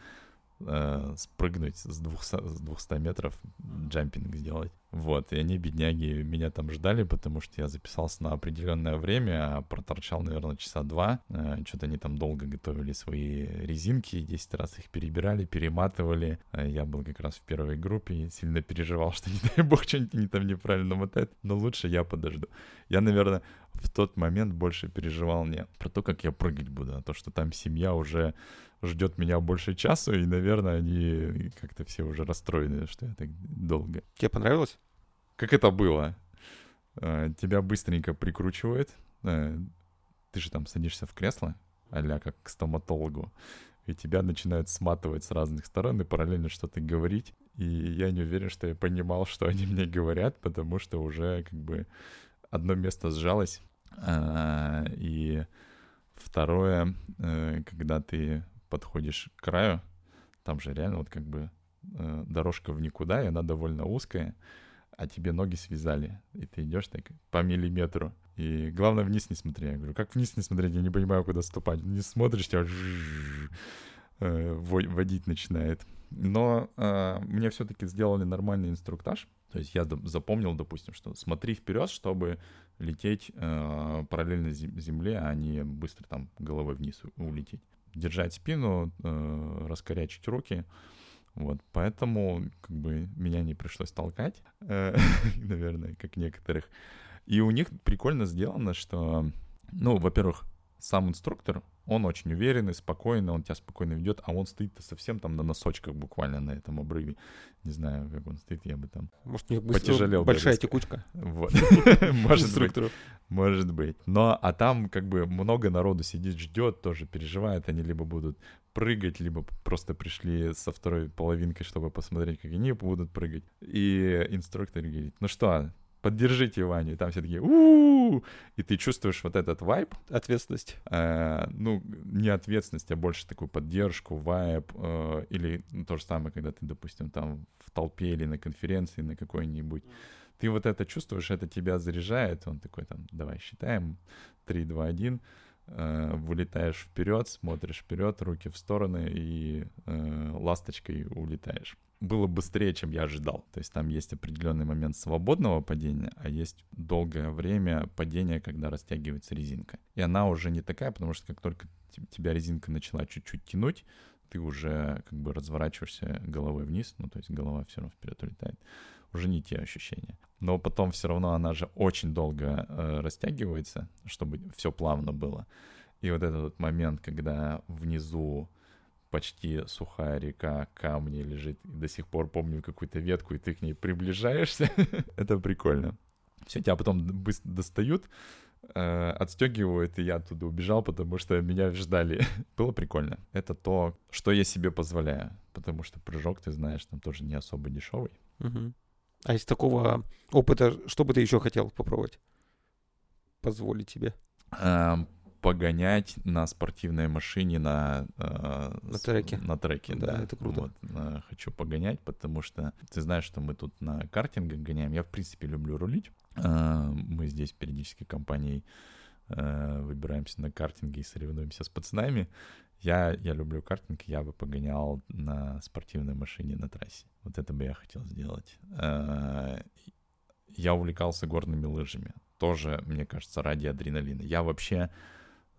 э, спрыгнуть с 200, с 200 метров, джампинг сделать. Вот, и они, бедняги, меня там ждали, потому что я записался на определенное время, а проторчал, наверное, часа два. Э, Что-то они там долго готовили свои резинки, 10 раз их перебирали, перематывали. Э, я был как раз в первой группе сильно переживал, *laughs* что, не дай бог, что-нибудь они там неправильно мотают. Но лучше я подожду. Я, наверное, в тот момент больше переживал не про то, как я прыгать буду, а то, что там семья уже ждет меня больше часу, и, наверное, они как-то все уже расстроены, что я так долго. Тебе понравилось? Как это было? Э, тебя быстренько прикручивают, э, ты же там садишься в кресло, а как к стоматологу, и тебя начинают сматывать с разных сторон и параллельно что-то говорить. И я не уверен, что я понимал, что они мне говорят, потому что уже как бы одно место сжалось, а, и второе, э, когда ты подходишь к краю, там же реально вот как бы дорожка в никуда, и она довольно узкая, а тебе ноги связали, и ты идешь так по миллиметру. И главное вниз не смотри. Я говорю, как вниз не смотреть? Я не понимаю, куда ступать. Не смотришь, тебя э, водить начинает. Но э, мне все-таки сделали нормальный инструктаж. То есть я запомнил, допустим, что смотри вперед, чтобы лететь э, параллельно земле, а не быстро там головой вниз улететь держать спину, э, раскорячить руки. Вот, поэтому как бы меня не пришлось толкать, э, *laughs* наверное, как некоторых. И у них прикольно сделано, что, ну, во-первых, сам инструктор, он очень уверенный, спокойный, он тебя спокойно ведет, а он стоит-то совсем там на носочках буквально на этом обрыве. Не знаю, как он стоит, я бы там Может, у них потяжелел. Большая даже. текучка. Вот. *laughs* Может быть. Может быть. Но, а там как бы много народу сидит, ждет, тоже переживает. Они либо будут прыгать, либо просто пришли со второй половинкой, чтобы посмотреть, как они будут прыгать. И инструктор говорит, ну что, поддержите Ваню. И там все такие у И ты чувствуешь вот этот вайб. Ответственность. Э, ну, не ответственность, а больше такую поддержку, вайб. Э, или ну, то же самое, когда ты, допустим, там в толпе или на конференции на какой-нибудь. Ты вот это чувствуешь, это тебя заряжает. Он такой там, давай считаем. 3, 2, 1 э, вылетаешь вперед, смотришь вперед, руки в стороны и э, ласточкой улетаешь. Было быстрее, чем я ожидал. То есть там есть определенный момент свободного падения, а есть долгое время падения, когда растягивается резинка. И она уже не такая, потому что как только тебя резинка начала чуть-чуть тянуть, ты уже как бы разворачиваешься головой вниз, ну то есть голова все равно вперед улетает уже не те ощущения. Но потом все равно она же очень долго э, растягивается, чтобы все плавно было. И вот этот вот момент, когда внизу почти сухая река, камни лежит, и до сих пор помню какую-то ветку, и ты к ней приближаешься, *laughs* это прикольно. Все, тебя потом быстро достают, э, отстегивают, и я оттуда убежал, потому что меня ждали. *laughs* Было прикольно. Это то, что я себе позволяю, потому что прыжок, ты знаешь, там тоже не особо дешевый. Угу. А из такого опыта, что бы ты еще хотел попробовать? Позволить себе? Эм, погонять на спортивной машине на... Э, на треке. На треке, да. да. это круто. Вот, э, хочу погонять, потому что ты знаешь, что мы тут на картингах гоняем. Я, в принципе, люблю рулить. Э, мы здесь периодически компанией э, выбираемся на картинге и соревнуемся с пацанами. Я, я люблю картинг, я бы погонял на спортивной машине на трассе. Вот это бы я хотел сделать. Э, я увлекался горными лыжами. Тоже, мне кажется, ради адреналина. Я вообще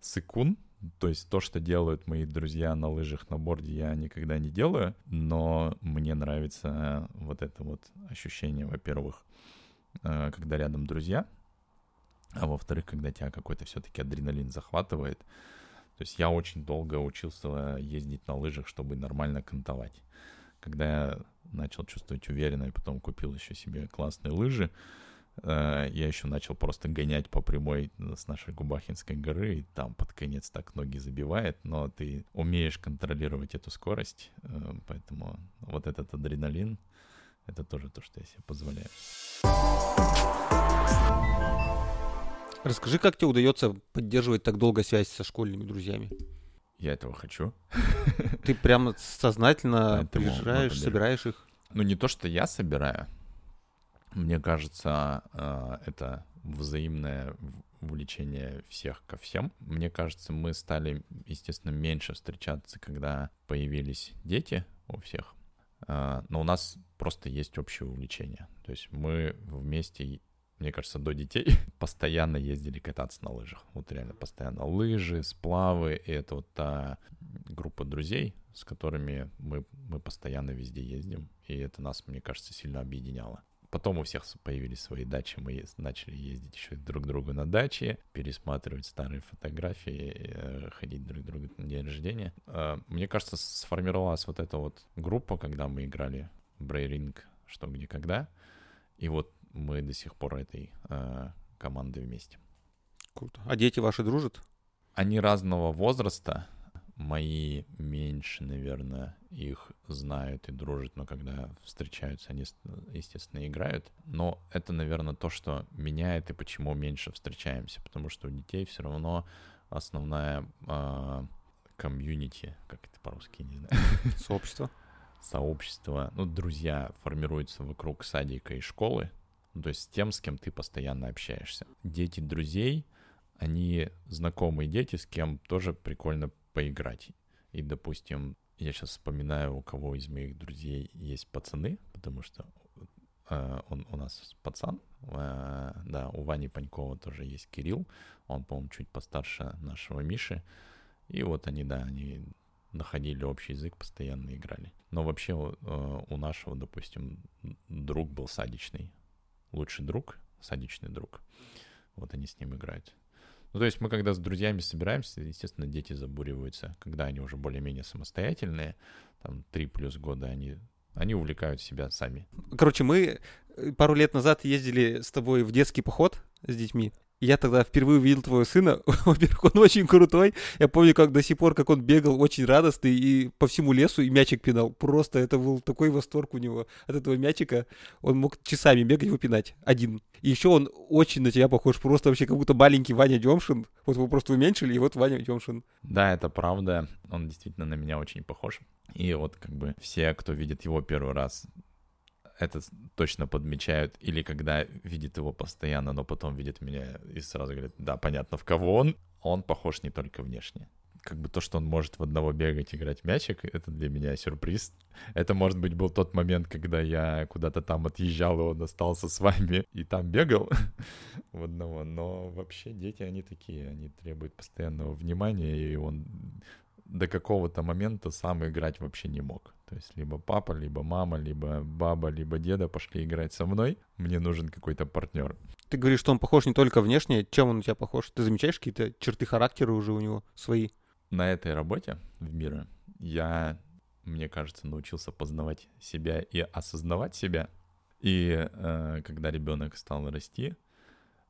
сыкун, то есть то, что делают мои друзья на лыжах, на борде, я никогда не делаю, но мне нравится вот это вот ощущение, во-первых, э, когда рядом друзья, а во-вторых, когда тебя какой-то все-таки адреналин захватывает, то есть я очень долго учился ездить на лыжах, чтобы нормально кантовать. Когда я начал чувствовать уверенно и потом купил еще себе классные лыжи, я еще начал просто гонять по прямой с нашей Губахинской горы, и там под конец так ноги забивает, но ты умеешь контролировать эту скорость, э, поэтому вот этот адреналин, это тоже то, что я себе позволяю. Расскажи, как тебе удается поддерживать так долго связь со школьными друзьями? Я этого хочу. Ты прямо сознательно приезжаешь, собираешь их? Ну, не то, что я собираю. Мне кажется, э, это взаимное увлечение всех ко всем. Мне кажется, мы стали, естественно, меньше встречаться, когда появились дети у всех. Э, но у нас просто есть общее увлечение. То есть мы вместе мне кажется, до детей *laughs* постоянно ездили кататься на лыжах. Вот реально постоянно лыжи, сплавы. И это вот та группа друзей, с которыми мы, мы постоянно везде ездим. И это нас, мне кажется, сильно объединяло. Потом у всех появились свои дачи, мы начали ездить еще друг к другу на даче, пересматривать старые фотографии, э, ходить друг к другу на день рождения. Э, мне кажется, сформировалась вот эта вот группа, когда мы играли Брейринг «Что, где, когда». И вот мы до сих пор этой э, командой вместе. Круто. А дети ваши дружат? Они разного возраста. Мои меньше, наверное, их знают и дружат, но когда встречаются, они, естественно, играют. Но это, наверное, то, что меняет и почему меньше встречаемся, потому что у детей все равно основная э, комьюнити, как это по-русски, не знаю. *laughs* Сообщество. Сообщество, ну, друзья формируются вокруг садика и школы, ну, то есть с тем, с кем ты постоянно общаешься. Дети друзей, они знакомые дети, с кем тоже прикольно поиграть. И, допустим, я сейчас вспоминаю, у кого из моих друзей есть пацаны, потому что э, он у нас пацан. Э, да, у Вани Панькова тоже есть Кирилл. Он, по-моему, чуть постарше нашего Миши. И вот они, да, они находили общий язык, постоянно играли. Но вообще э, у нашего, допустим, друг был садичный лучший друг, садичный друг. Вот они с ним играют. Ну, то есть мы когда с друзьями собираемся, естественно, дети забуриваются. Когда они уже более-менее самостоятельные, там, три плюс года, они, они увлекают себя сами. Короче, мы э, пару лет назад ездили с тобой в детский поход с детьми я тогда впервые увидел твоего сына. *laughs* Во-первых, он очень крутой. Я помню, как до сих пор, как он бегал очень радостный и по всему лесу и мячик пинал. Просто это был такой восторг у него от этого мячика. Он мог часами бегать и выпинать один. И еще он очень на тебя похож, просто вообще как будто маленький Ваня Демшин. Вот вы просто уменьшили, и вот Ваня Демшин. Да, это правда. Он действительно на меня очень похож. И вот как бы все, кто видит его первый раз, это точно подмечают, или когда видит его постоянно, но потом видит меня и сразу говорит, да, понятно, в кого он, он похож не только внешне. Как бы то, что он может в одного бегать, играть мячик, это для меня сюрприз. Это, может быть, был тот момент, когда я куда-то там отъезжал, и он остался с вами, и там бегал *laughs* в одного. Но вообще дети, они такие, они требуют постоянного внимания, и он до какого-то момента сам играть вообще не мог. То есть либо папа, либо мама, либо баба, либо деда пошли играть со мной. Мне нужен какой-то партнер. Ты говоришь, что он похож не только внешне. Чем он у тебя похож? Ты замечаешь какие-то черты характера уже у него свои? На этой работе в мире я, мне кажется, научился познавать себя и осознавать себя. И э, когда ребенок стал расти,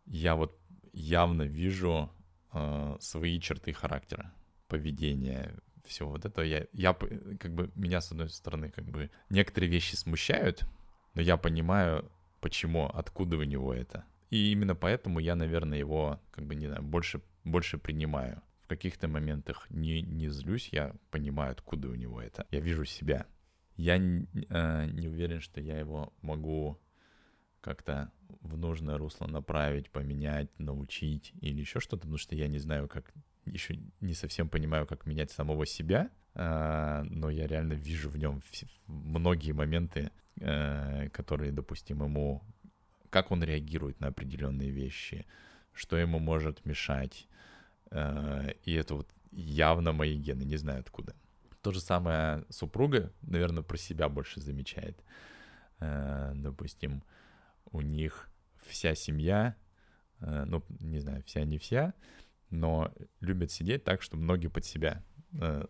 я вот явно вижу э, свои черты характера поведение, все вот это я, я как бы меня с одной стороны как бы некоторые вещи смущают, но я понимаю, почему, откуда у него это. И именно поэтому я, наверное, его как бы не знаю, больше больше принимаю. Каких-то моментах не не злюсь, я понимаю, откуда у него это. Я вижу себя. Я э, не уверен, что я его могу как-то в нужное русло направить, поменять, научить или еще что-то, потому что я не знаю, как еще не совсем понимаю, как менять самого себя, а, но я реально вижу в нем многие моменты, э, которые, допустим, ему, как он реагирует на определенные вещи, что ему может мешать, э, и это вот явно мои гены, не знаю откуда. То же самое супруга, наверное, про себя больше замечает. Э, допустим, у них вся семья, ну, не знаю, вся не вся, но любят сидеть так, чтобы ноги под себя э.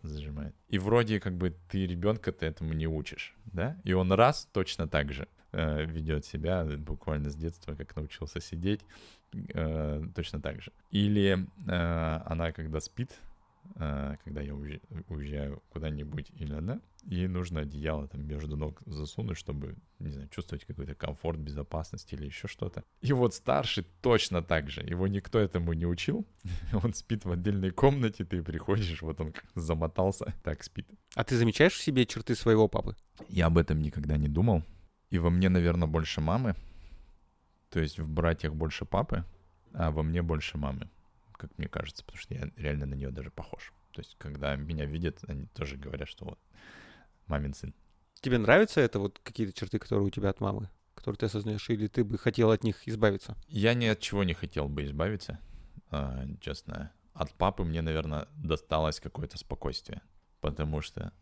И вроде как бы ты ребенка ты этому не учишь, да? И он раз точно так же э, ведет себя буквально с детства, как научился сидеть, э, точно так же. Или э, она когда спит, э, когда я уезжаю куда-нибудь или она, ей нужно одеяло там между ног засунуть, чтобы, не знаю, чувствовать какой-то комфорт, безопасность или еще что-то. И вот старший точно так же. Его никто этому не учил. *laughs* Он спит в отдельной комнате, ты приходишь, вот он замотался, так спит. А ты замечаешь в себе черты своего папы? Я об этом никогда не думал. И во мне, наверное, больше мамы. То есть в братьях больше папы, а во мне больше мамы, как мне кажется, потому что я реально на нее даже похож. То есть, когда меня видят, они тоже говорят, что вот мамин сын. Тебе нравится это, вот какие-то черты, которые у тебя от мамы, которые ты осознаешь, или ты бы хотел от них избавиться? Я ни от чего не хотел бы избавиться, а, честно. От папы мне, наверное, досталось какое-то спокойствие, потому что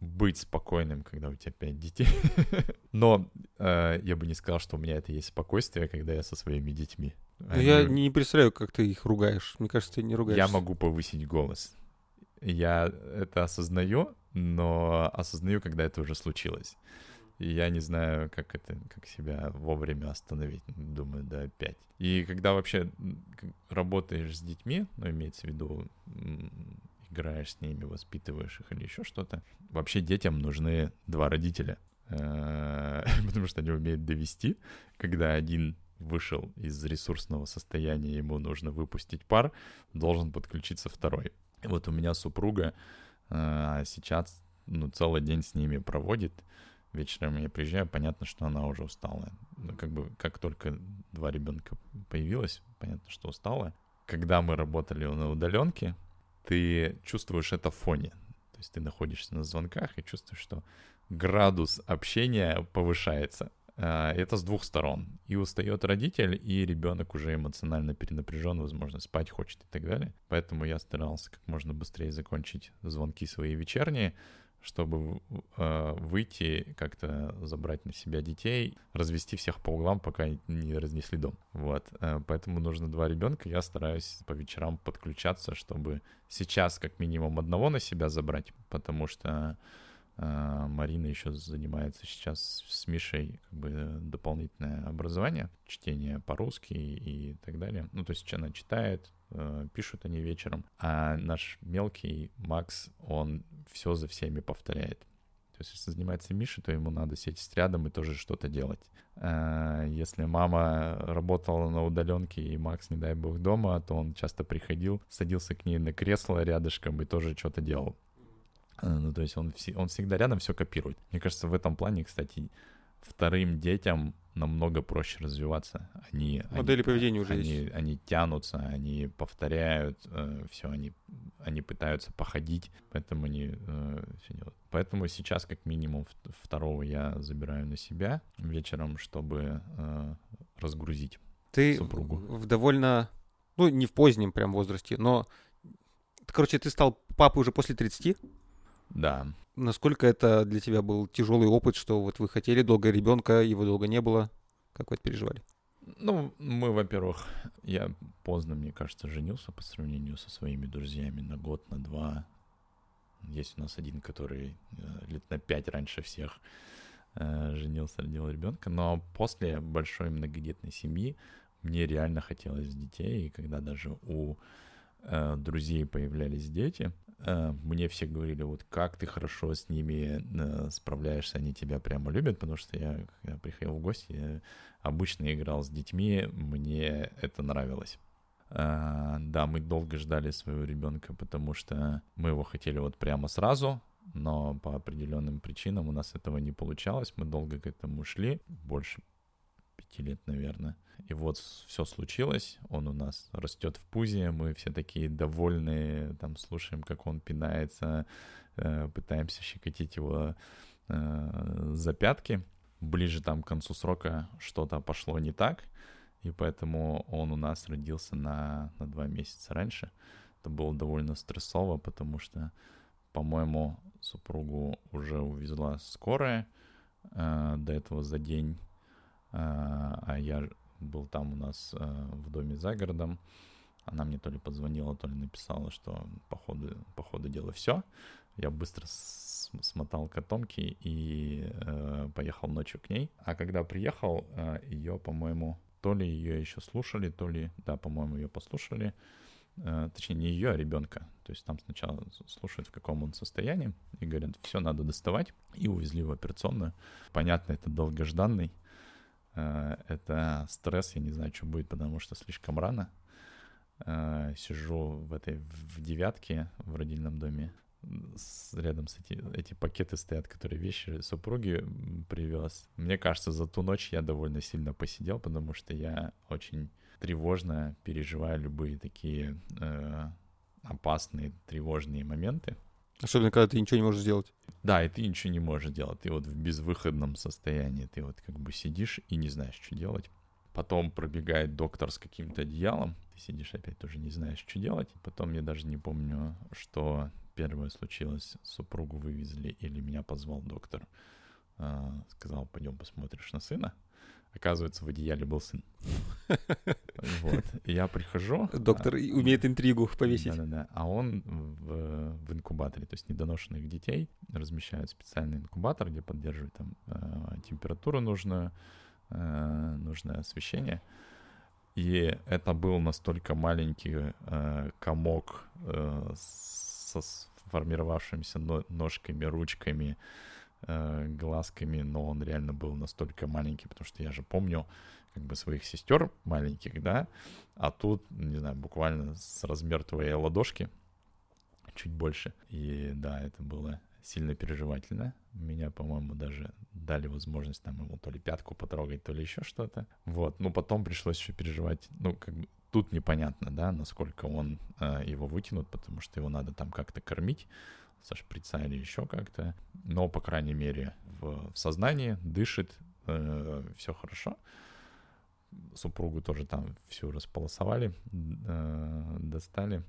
быть спокойным, когда у тебя пять детей. *laughs* Но э, я бы не сказал, что у меня это есть спокойствие, когда я со своими детьми. Ну, Они... Я не представляю, как ты их ругаешь. Мне кажется, ты не ругаешь. Я могу повысить голос. Я это осознаю, но осознаю, когда это уже случилось. И я не знаю, как это, как себя вовремя остановить. Думаю, да, опять. И когда вообще работаешь с детьми, ну, имеется в виду, играешь с ними, воспитываешь их или еще что-то, вообще детям нужны два родителя. Э, *laughs* потому что они умеют довести, когда один вышел из ресурсного состояния, ему нужно выпустить пар, должен подключиться второй. Вот у меня супруга а сейчас ну, целый день с ними проводит. Вечером я приезжаю, понятно, что она уже устала. Ну, как бы, как только два ребенка появилось, понятно, что устала. Когда мы работали на удаленке, ты чувствуешь это в фоне. То есть ты находишься на звонках и чувствуешь, что градус общения повышается. А, это с двух сторон. И устает родитель, и ребенок уже эмоционально перенапряжен, возможно, спать хочет и так далее. Поэтому я старался как можно быстрее закончить звонки свои вечерние, чтобы э, выйти, как-то забрать на себя детей, развести всех по углам, пока не разнесли дом. Вот. Э, поэтому нужно два ребенка. Я стараюсь по вечерам подключаться, чтобы сейчас как минимум одного на себя забрать, потому что а, Марина еще занимается сейчас с Мишей как бы дополнительное образование, чтение по-русски и так далее. Ну, то есть она читает, э, пишут они вечером. А наш мелкий Макс, он все за всеми повторяет. То есть, если занимается Миша, то ему надо сесть рядом и тоже что-то делать. Э, если мама работала на удаленке, и Макс, не дай бог, дома, то он часто приходил, садился к ней на кресло рядышком и тоже что-то делал. Э, ну, то есть он, он всегда рядом все копирует. Мне кажется, в этом плане, кстати, вторым детям намного проще развиваться. Они, Модели они, поведения уже они, есть. Они тянутся, они повторяют, э, все, они, они пытаются походить, поэтому они э, все делают. Поэтому сейчас как минимум второго я забираю на себя вечером, чтобы э, разгрузить Ты супругу. в довольно, ну не в позднем прям возрасте, но, короче, ты стал папой уже после 30? Да. Насколько это для тебя был тяжелый опыт, что вот вы хотели долго ребенка, его долго не было? Как вы это переживали? Ну, мы, во-первых, я поздно, мне кажется, женился по сравнению со своими друзьями на год, на два. Есть у нас один, который э, лет на пять раньше всех э, женился, родил ребенка. Но после большой многодетной семьи мне реально хотелось детей. И когда даже у э, друзей появлялись дети, мне все говорили, вот как ты хорошо с ними э, справляешься, они тебя прямо любят, потому что я, когда приходил в гости, я обычно играл с детьми, мне это нравилось. Э, да, мы долго ждали своего ребенка, потому что мы его хотели вот прямо сразу, но по определенным причинам у нас этого не получалось, мы долго к этому шли, больше пяти лет, наверное. И вот все случилось, он у нас растет в пузе, мы все такие довольные, там слушаем, как он пинается, э, пытаемся щекотить его э, за пятки. Ближе там к концу срока что-то пошло не так, и поэтому он у нас родился на, на два месяца раньше. Это было довольно стрессово, потому что, по-моему, супругу уже увезла скорая э, до этого за день, а я был там у нас э, в доме за городом. Она мне то ли позвонила, то ли написала, что по ходу, по ходу дела все. Я быстро смотал котомки и э, поехал ночью к ней. А когда приехал, э, ее, по-моему, то ли ее еще слушали, то ли, да, по-моему, ее послушали. Э, точнее, не ее, а ребенка. То есть там сначала слушают, в каком он состоянии, и говорят, все, надо доставать. И увезли в операционную. Понятно, это долгожданный это стресс, я не знаю, что будет, потому что слишком рано. Э, сижу в этой в девятке в родильном доме. С, рядом с эти, эти пакеты стоят, которые вещи супруги привез. Мне кажется, за ту ночь я довольно сильно посидел, потому что я очень тревожно переживаю любые такие э, опасные, тревожные моменты. Особенно, когда ты ничего не можешь сделать. Да, и ты ничего не можешь делать. Ты вот в безвыходном состоянии. Ты вот как бы сидишь и не знаешь, что делать. Потом пробегает доктор с каким-то одеялом. Ты сидишь опять тоже не знаешь, что делать. Потом я даже не помню, что первое случилось. Супругу вывезли или меня позвал доктор. А, сказал, пойдем посмотришь на сына. Оказывается, в одеяле был сын. *laughs* Вот. И я прихожу. Доктор а, умеет интригу повесить. Да-да-да. А он в, в инкубаторе, то есть недоношенных детей размещают специальный инкубатор, где поддерживают там э, температуру нужную, э, нужное освещение. И это был настолько маленький э, комок э, со сформировавшимися ножками, ручками, э, глазками, но он реально был настолько маленький, потому что я же помню как бы своих сестер маленьких, да, а тут, не знаю, буквально с размер твоей ладошки, чуть больше. И да, это было сильно переживательно. Меня, по-моему, даже дали возможность там ему то ли пятку потрогать, то ли еще что-то. Вот, ну потом пришлось еще переживать, ну как бы тут непонятно, да, насколько он э, его вытянут, потому что его надо там как-то кормить со шприца или еще как-то. Но, по крайней мере, в, в сознании дышит, э, все хорошо. Супругу тоже там всю располосовали, э, достали.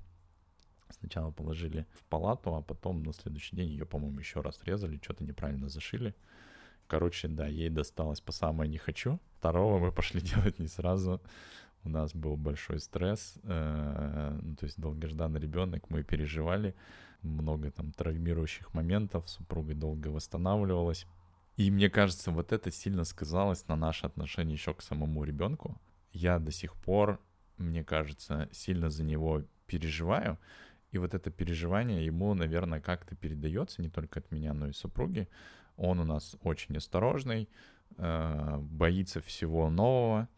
Сначала положили в палату, а потом на следующий день ее, по-моему, еще раз резали, что-то неправильно зашили. Короче, да, ей досталось по самое не хочу. Второго мы пошли *laughs* делать не сразу. У нас был большой стресс, э, ну, то есть долгожданный ребенок, мы переживали много там травмирующих моментов, супруга долго восстанавливалась. И мне кажется, вот это сильно сказалось на наше отношение еще к самому ребенку. Я до сих пор, мне кажется, сильно за него переживаю. И вот это переживание ему, наверное, как-то передается не только от меня, но и супруги. Он у нас очень осторожный, э, боится всего нового.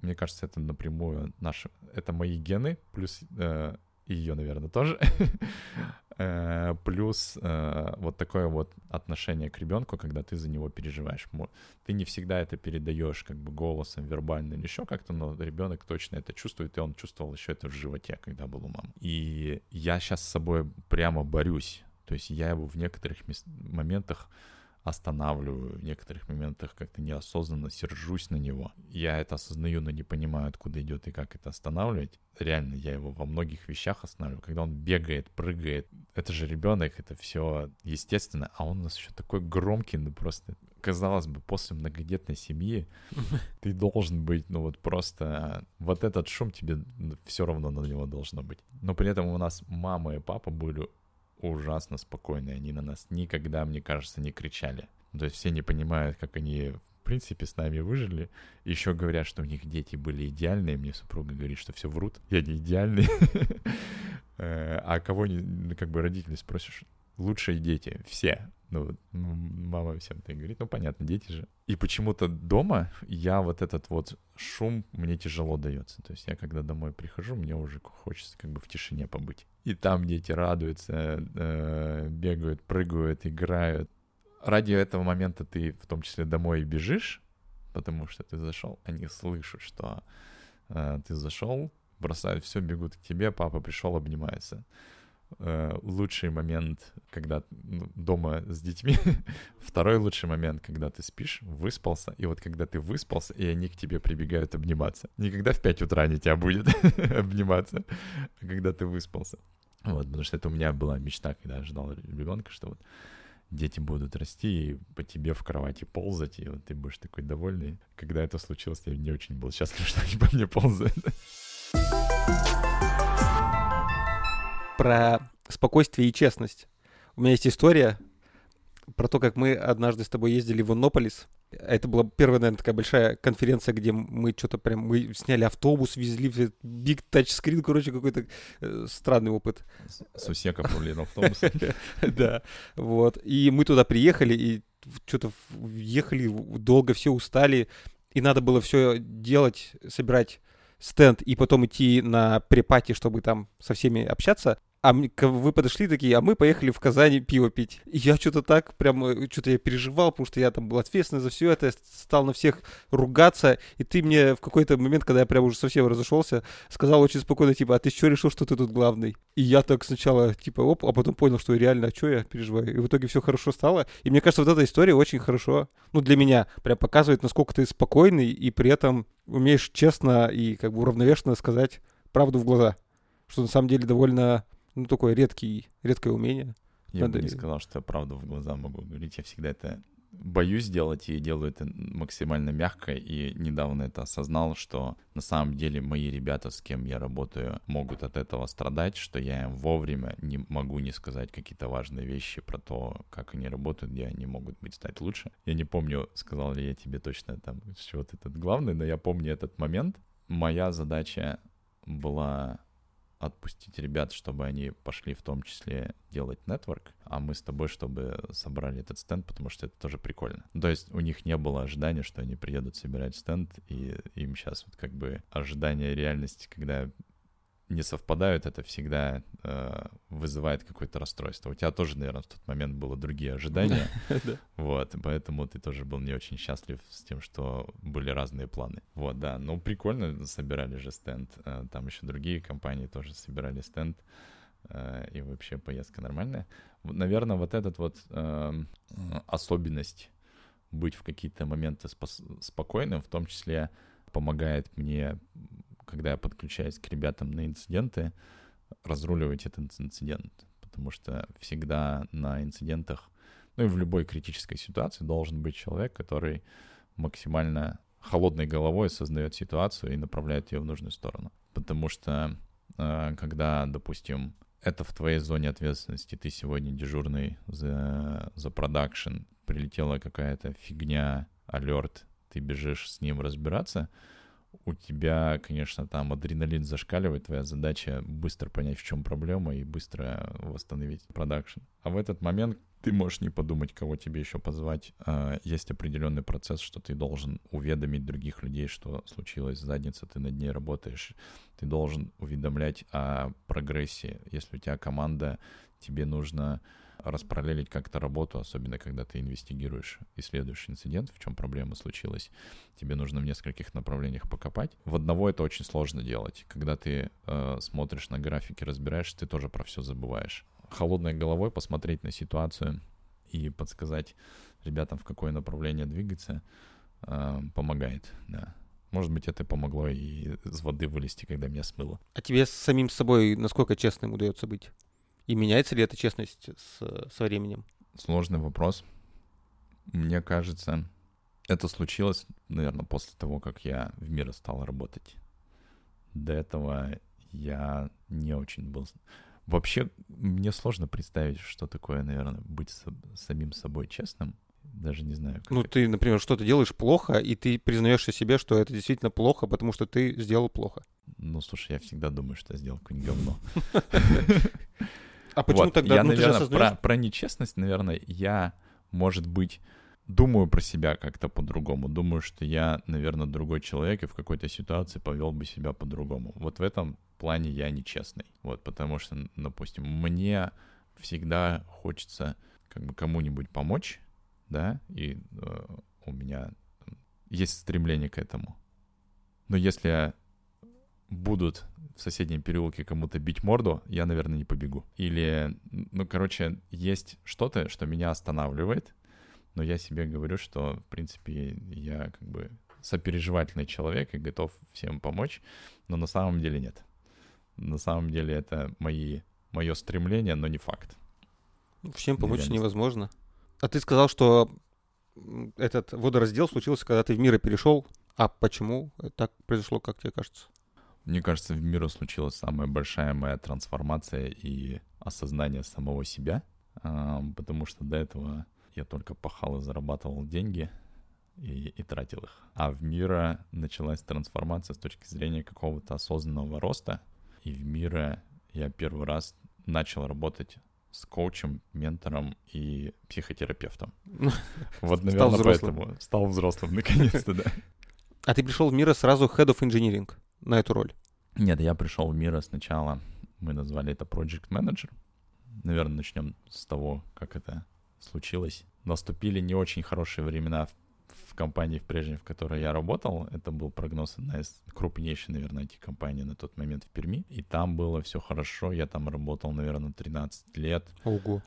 Мне кажется, это напрямую наши, это мои гены, плюс э, ее, наверное, тоже. *laughs* Э, плюс э, вот такое вот отношение к ребенку, когда ты за него переживаешь. Ты не всегда это передаешь как бы голосом, вербально или еще как-то, но ребенок точно это чувствует, и он чувствовал еще это в животе, когда был у мамы. И я сейчас с собой прямо борюсь. То есть я его в некоторых моментах останавливаю в некоторых моментах как-то неосознанно сержусь на него. Я это осознаю, но не понимаю, откуда идет и как это останавливать. Реально, я его во многих вещах останавливаю. Когда он бегает, прыгает, это же ребенок, это все естественно, а он у нас еще такой громкий, ну просто казалось бы, после многодетной семьи *laughs* ты должен быть, ну вот просто вот этот шум тебе все равно на него должно быть. Но при этом у нас мама и папа были ужасно спокойные. Они на нас никогда, мне кажется, не кричали. То есть все не понимают, как они в принципе с нами выжили. Еще говорят, что у них дети были идеальные. Мне супруга говорит, что все врут. Я не идеальный. *laughs* Э, а кого как бы родители спросишь, лучшие дети, все. Ну, мама всем так говорит, ну, понятно, дети же. И почему-то дома я вот этот вот шум мне тяжело дается. То есть я когда домой прихожу, мне уже хочется как бы в тишине побыть. И там дети радуются, э, бегают, прыгают, играют. Ради этого момента ты в том числе домой бежишь, потому что ты зашел. Они слышат, что э, ты зашел, бросают все, бегут к тебе, папа пришел, обнимается. Э, лучший момент, когда ну, дома с детьми. *laughs* Второй лучший момент, когда ты спишь, выспался, и вот когда ты выспался, и они к тебе прибегают обниматься. Никогда в 5 утра не тебя будет *laughs* обниматься, а когда ты выспался. Вот, потому что это у меня была мечта, когда я ждал ребенка, что вот дети будут расти и по тебе в кровати ползать, и вот ты будешь такой довольный. Когда это случилось, я не очень был счастлив, *laughs* что они по мне ползают про спокойствие и честность. У меня есть история про то, как мы однажды с тобой ездили в Иннополис. Это была первая, наверное, такая большая конференция, где мы что-то прям, мы сняли автобус, везли big тачскрин, короче, какой-то э, странный опыт. Сусека проблема автобус. *laughs* Да, вот. И мы туда приехали, и что-то ехали, долго все устали, и надо было все делать, собирать стенд и потом идти на препати, чтобы там со всеми общаться а вы подошли такие, а мы поехали в Казани пиво пить. И я что-то так, прям, э, что-то я переживал, потому что я там был ответственный за все это, стал на всех ругаться, и ты мне в какой-то момент, когда я прям уже совсем разошелся, сказал очень спокойно, типа, а ты что решил, что ты тут главный? И я так сначала, типа, оп, а потом понял, что реально, а что я переживаю? И в итоге все хорошо стало. И мне кажется, вот эта история очень хорошо, ну, для меня, прям показывает, насколько ты спокойный, и при этом умеешь честно и как бы уравновешенно сказать правду в глаза. Что на самом деле довольно ну, такое редкий, редкое умение. Я Надо... бы не сказал, что я правду в глаза могу говорить. Я всегда это боюсь делать и делаю это максимально мягко. И недавно это осознал, что на самом деле мои ребята, с кем я работаю, могут от этого страдать, что я им вовремя не могу не сказать какие-то важные вещи про то, как они работают, где они могут быть стать лучше. Я не помню, сказал ли я тебе точно там, что вот этот главный, но я помню этот момент. Моя задача была отпустить ребят, чтобы они пошли в том числе делать нетворк, а мы с тобой, чтобы собрали этот стенд, потому что это тоже прикольно. То есть у них не было ожидания, что они приедут собирать стенд, и им сейчас вот как бы ожидание реальности, когда не совпадают, это всегда э, вызывает какое-то расстройство. У тебя тоже, наверное, в тот момент было другие ожидания. *laughs* Вот, поэтому ты тоже был не очень счастлив с тем, что были разные планы. Вот, да, ну прикольно, собирали же стенд. Э, там еще другие компании тоже собирали стенд. Э, и вообще поездка нормальная. Наверное, вот этот вот эм, особенность быть в какие-то моменты спокойным, в том числе помогает мне когда я подключаюсь к ребятам на инциденты, разруливать этот инцидент. Потому что всегда на инцидентах, ну и в любой критической ситуации должен быть человек, который максимально холодной головой осознает ситуацию и направляет ее в нужную сторону. Потому что э, когда, допустим, это в твоей зоне ответственности, ты сегодня дежурный за, за продакшн, прилетела какая-то фигня, алерт, ты бежишь с ним разбираться — у тебя, конечно, там адреналин зашкаливает, твоя задача быстро понять, в чем проблема и быстро восстановить продакшн. А в этот момент ты можешь не подумать, кого тебе еще позвать. А, есть определенный процесс, что ты должен уведомить других людей, что случилось с задницей, ты над ней работаешь. Ты должен уведомлять о прогрессе. Если у тебя команда, тебе нужно распараллелить как-то работу, особенно когда ты инвестигируешь, исследуешь инцидент, в чем проблема случилась, тебе нужно в нескольких направлениях покопать. В одного это очень сложно делать. Когда ты э, смотришь на графики, разбираешь, ты тоже про все забываешь. Холодной головой посмотреть на ситуацию и подсказать ребятам, в какое направление двигаться, э, помогает, да. Может быть, это помогло и из воды вылезти, когда меня смыло. А тебе с самим собой насколько честным удается быть? И меняется ли эта честность с, со временем? Сложный вопрос. Мне кажется, это случилось, наверное, после того, как я в мире стал работать. До этого я не очень был... Вообще, мне сложно представить, что такое, наверное, быть с, самим собой честным. Даже не знаю. Как ну, это... ты, например, что-то делаешь плохо, и ты признаешься себе, что это действительно плохо, потому что ты сделал плохо. Ну, слушай, я всегда думаю, что я сделал какое-нибудь говно. *laughs* А почему вот. тогда? Я, ну, наверное, про, про нечестность, наверное, я, может быть, думаю про себя как-то по-другому. Думаю, что я, наверное, другой человек и в какой-то ситуации повел бы себя по-другому. Вот в этом плане я нечестный. Вот, потому что, допустим, мне всегда хочется как бы кому-нибудь помочь, да, и э, у меня есть стремление к этому. Но если будут в соседнем переулке кому-то бить морду, я, наверное, не побегу. Или, ну, короче, есть что-то, что меня останавливает, но я себе говорю, что, в принципе, я как бы сопереживательный человек и готов всем помочь, но на самом деле нет. На самом деле это мои, мое стремление, но не факт. Всем помочь Реально. невозможно. А ты сказал, что этот водораздел случился, когда ты в мир перешел. А почему так произошло, как тебе кажется? Мне кажется, в мире случилась самая большая моя трансформация и осознание самого себя, потому что до этого я только пахал и зарабатывал деньги и, и тратил их. А в мира началась трансформация с точки зрения какого-то осознанного роста, и в мира я первый раз начал работать с коучем, ментором и психотерапевтом. *laughs* Вот, наверное, поэтому стал взрослым наконец-то, да. *laughs* А ты пришел в мир сразу Head of Engineering на эту роль? Нет, я пришел в мир сначала, мы назвали это Project Manager. Наверное, начнем с того, как это случилось. Наступили не очень хорошие времена в, в компании в прежней, в которой я работал. Это был прогноз одна из крупнейшей, наверное, этих компаний на тот момент в Перми. И там было все хорошо. Я там работал, наверное, 13 лет. Ого.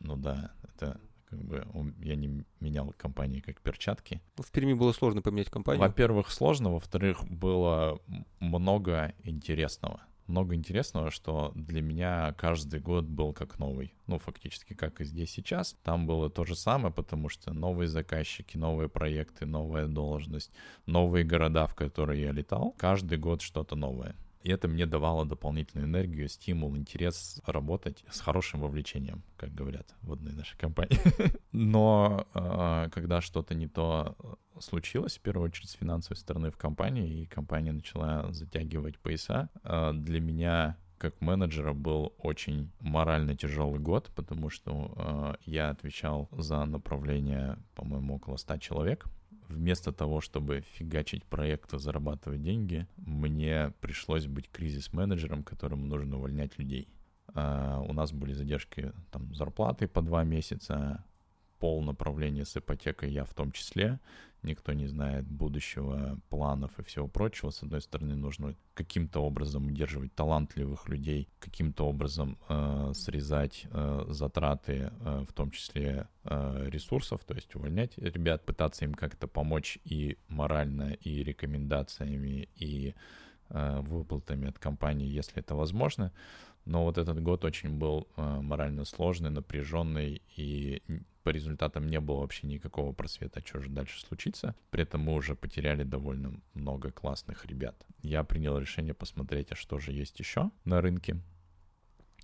Ну да, это как бы я не менял компании как перчатки. В Перми было сложно поменять компанию? Во-первых, сложно, во-вторых, было много интересного. Много интересного, что для меня каждый год был как новый. Ну, фактически, как и здесь сейчас. Там было то же самое, потому что новые заказчики, новые проекты, новая должность, новые города, в которые я летал. Каждый год что-то новое. И это мне давало дополнительную энергию, стимул, интерес работать с хорошим вовлечением, как говорят в одной нашей компании. *laughs* Но э, когда что-то не то случилось, в первую очередь с финансовой стороны в компании, и компания начала затягивать пояса, э, для меня как менеджера был очень морально тяжелый год, потому что э, я отвечал за направление, по-моему, около 100 человек вместо того, чтобы фигачить проекты, зарабатывать деньги, мне пришлось быть кризис-менеджером, которому нужно увольнять людей. А у нас были задержки там зарплаты по два месяца, пол направления с ипотекой я в том числе. Никто не знает будущего, планов и всего прочего. С одной стороны, нужно каким-то образом удерживать талантливых людей, каким-то образом э, срезать э, затраты, э, в том числе э, ресурсов, то есть увольнять ребят, пытаться им как-то помочь и морально, и рекомендациями, и э, выплатами от компании, если это возможно. Но вот этот год очень был э, морально сложный, напряженный, и по результатам не было вообще никакого просвета, что же дальше случится. При этом мы уже потеряли довольно много классных ребят. Я принял решение посмотреть, а что же есть еще на рынке.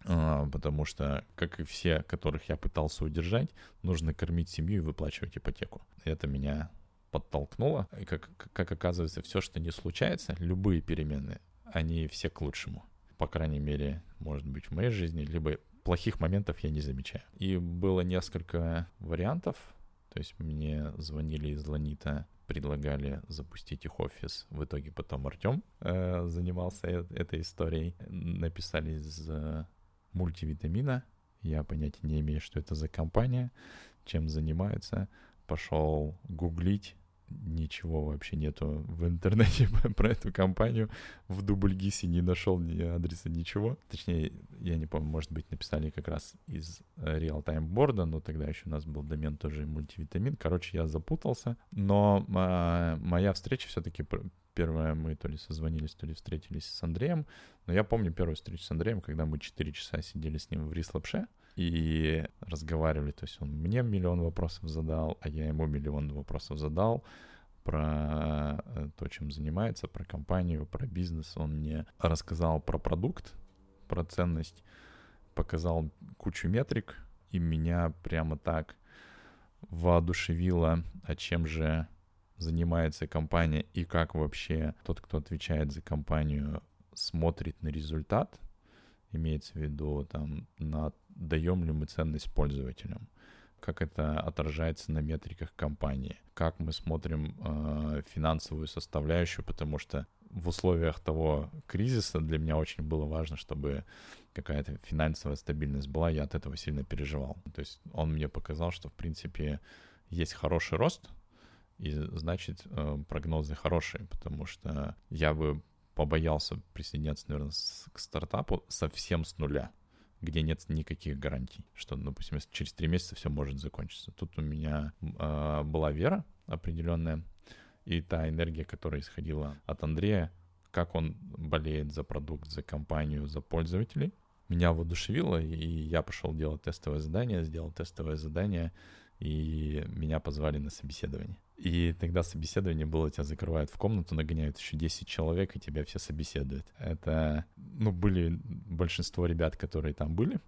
А, потому что, как и все, которых я пытался удержать, нужно кормить семью и выплачивать ипотеку. Это меня подтолкнуло. И как, как оказывается, все, что не случается, любые перемены, они все к лучшему. По крайней мере, может быть, в моей жизни, либо плохих моментов я не замечаю. И было несколько вариантов. То есть мне звонили из Ланита, предлагали запустить их офис. В итоге потом Артем э, занимался э этой историей. Написали из э, мультивитамина. Я понятия не имею, что это за компания, чем занимаются. Пошел гуглить ничего вообще нету в интернете *laughs* про эту компанию. В Дубльгисе не нашел ни адреса, ничего. Точнее, я не помню, может быть, написали как раз из э, Real-Time борда, но тогда еще у нас был домен тоже мультивитамин. Короче, я запутался. Но а, моя встреча все-таки первая мы то ли созвонились, то ли встретились с Андреем. Но я помню первую встречу с Андреем, когда мы 4 часа сидели с ним в Рислапше и разговаривали. То есть он мне миллион вопросов задал, а я ему миллион вопросов задал про э, то, чем занимается, про компанию, про бизнес. Он мне рассказал про продукт, про ценность, показал кучу метрик, и меня прямо так воодушевило, а чем же занимается компания и как вообще тот, кто отвечает за компанию, смотрит на результат, имеется в виду там на даем ли мы ценность пользователям, как это отражается на метриках компании, как мы смотрим э, финансовую составляющую, потому что в условиях того кризиса для меня очень было важно, чтобы какая-то финансовая стабильность была, я от этого сильно переживал. То есть он мне показал, что в принципе есть хороший рост, и значит э, прогнозы хорошие, потому что я бы побоялся присоединяться, наверное, к стартапу совсем с нуля где нет никаких гарантий, что, допустим, через три месяца все может закончиться. Тут у меня э, была вера определенная, и та энергия, которая исходила от Андрея, как он болеет за продукт, за компанию, за пользователей, меня воодушевило, и я пошел делать тестовое задание, сделал тестовое задание, и меня позвали на собеседование. И тогда собеседование было, тебя закрывают в комнату, нагоняют еще 10 человек, и тебя все собеседуют. Это, ну, были большинство ребят, которые там были.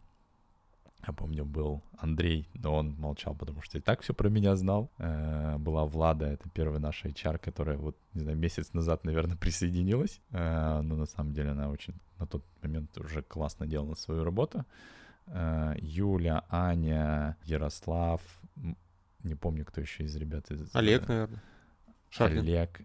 Я помню, был Андрей, но он молчал, потому что и так все про меня знал. Э, была Влада, это первая наша HR, которая вот, не знаю, месяц назад, наверное, *laughs* присоединилась. Э, но на самом деле она очень на тот момент уже классно делала свою работу. Э, Юля, Аня, Ярослав, не помню, кто еще из ребят. Из, Олег, э, наверное. Шарлин. Олег.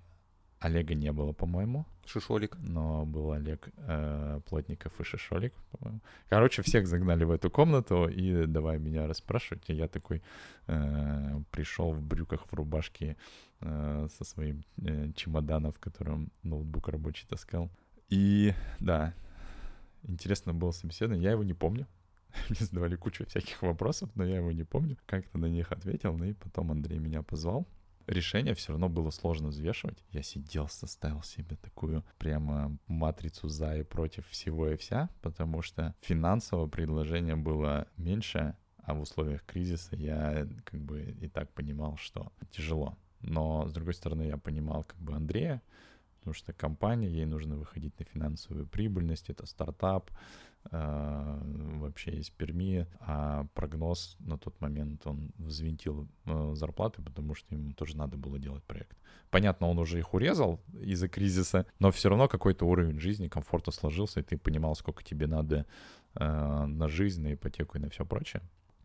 Олега не было, по-моему. Шишолик. Но был Олег э, Плотников и Шишолик, по-моему. Короче, всех загнали в эту комнату и давай меня расспрашивать. И я такой э, пришел в брюках, в рубашке э, со своим э, чемоданом, в котором ноутбук рабочий таскал. И да, интересно было собеседование. Я его не помню. *laughs* Мне задавали кучу всяких вопросов, но я его не помню. Как-то на них ответил, ну и потом Андрей меня позвал. Решение все равно было сложно взвешивать. Я сидел, составил себе такую прямо матрицу за и против всего и вся, потому что финансовое предложение было меньше, а в условиях кризиса я как бы и так понимал, что тяжело. Но, с другой стороны, я понимал как бы Андрея, потому что компания, ей нужно выходить на финансовую прибыльность, это стартап, вообще из Перми, а прогноз на тот момент он взвинтил э, зарплаты, потому что ему тоже надо было делать проект. Понятно, он уже их урезал из-за кризиса, но все равно какой-то уровень жизни, комфорта сложился, и ты понимал, сколько тебе надо э, на жизнь, на ипотеку и на все прочее.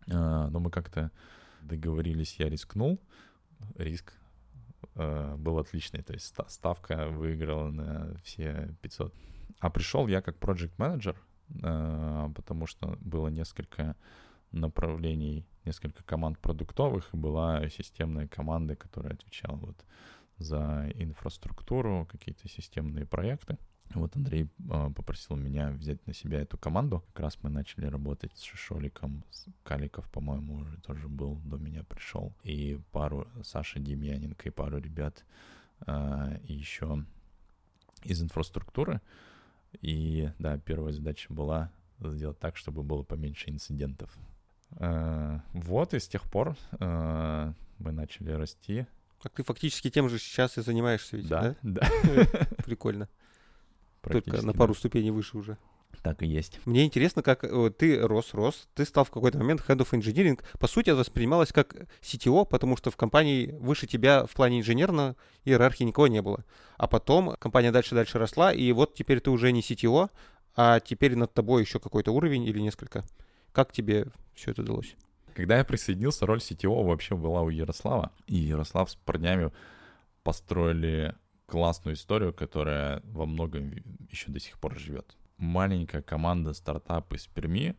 Э, но мы как-то договорились, я рискнул, риск э, был отличный. То есть ставка выиграла на все 500. А пришел я как project менеджер э, потому что было несколько направлений, несколько команд продуктовых, и была системная команда, которая отвечала вот за инфраструктуру, какие-то системные проекты. Вот Андрей э, попросил меня взять на себя эту команду. Как раз мы начали работать с Шишоликом, с Каликов, по-моему, уже тоже был, до меня пришел. И пару, Саша Демьяненко и пару ребят, э, и еще из инфраструктуры. И да, первая задача была сделать так, чтобы было поменьше инцидентов. Э, вот, и с тех пор э, мы начали расти. Так ты фактически тем же сейчас и занимаешься ведь, да? Да, да. *laughs* Прикольно. Только на пару ступеней выше уже. Так и есть. Мне интересно, как э, ты рос, рос, ты стал в какой-то момент Head of Engineering. По сути, это воспринималось как CTO, потому что в компании выше тебя в плане инженерной иерархии никого не было. А потом компания дальше-дальше росла, и вот теперь ты уже не CTO, а теперь над тобой еще какой-то уровень или несколько. Как тебе все это удалось? Когда я присоединился, роль CTO вообще была у Ярослава. И Ярослав с парнями построили классную историю, которая во многом еще до сих пор живет маленькая команда стартап из Перми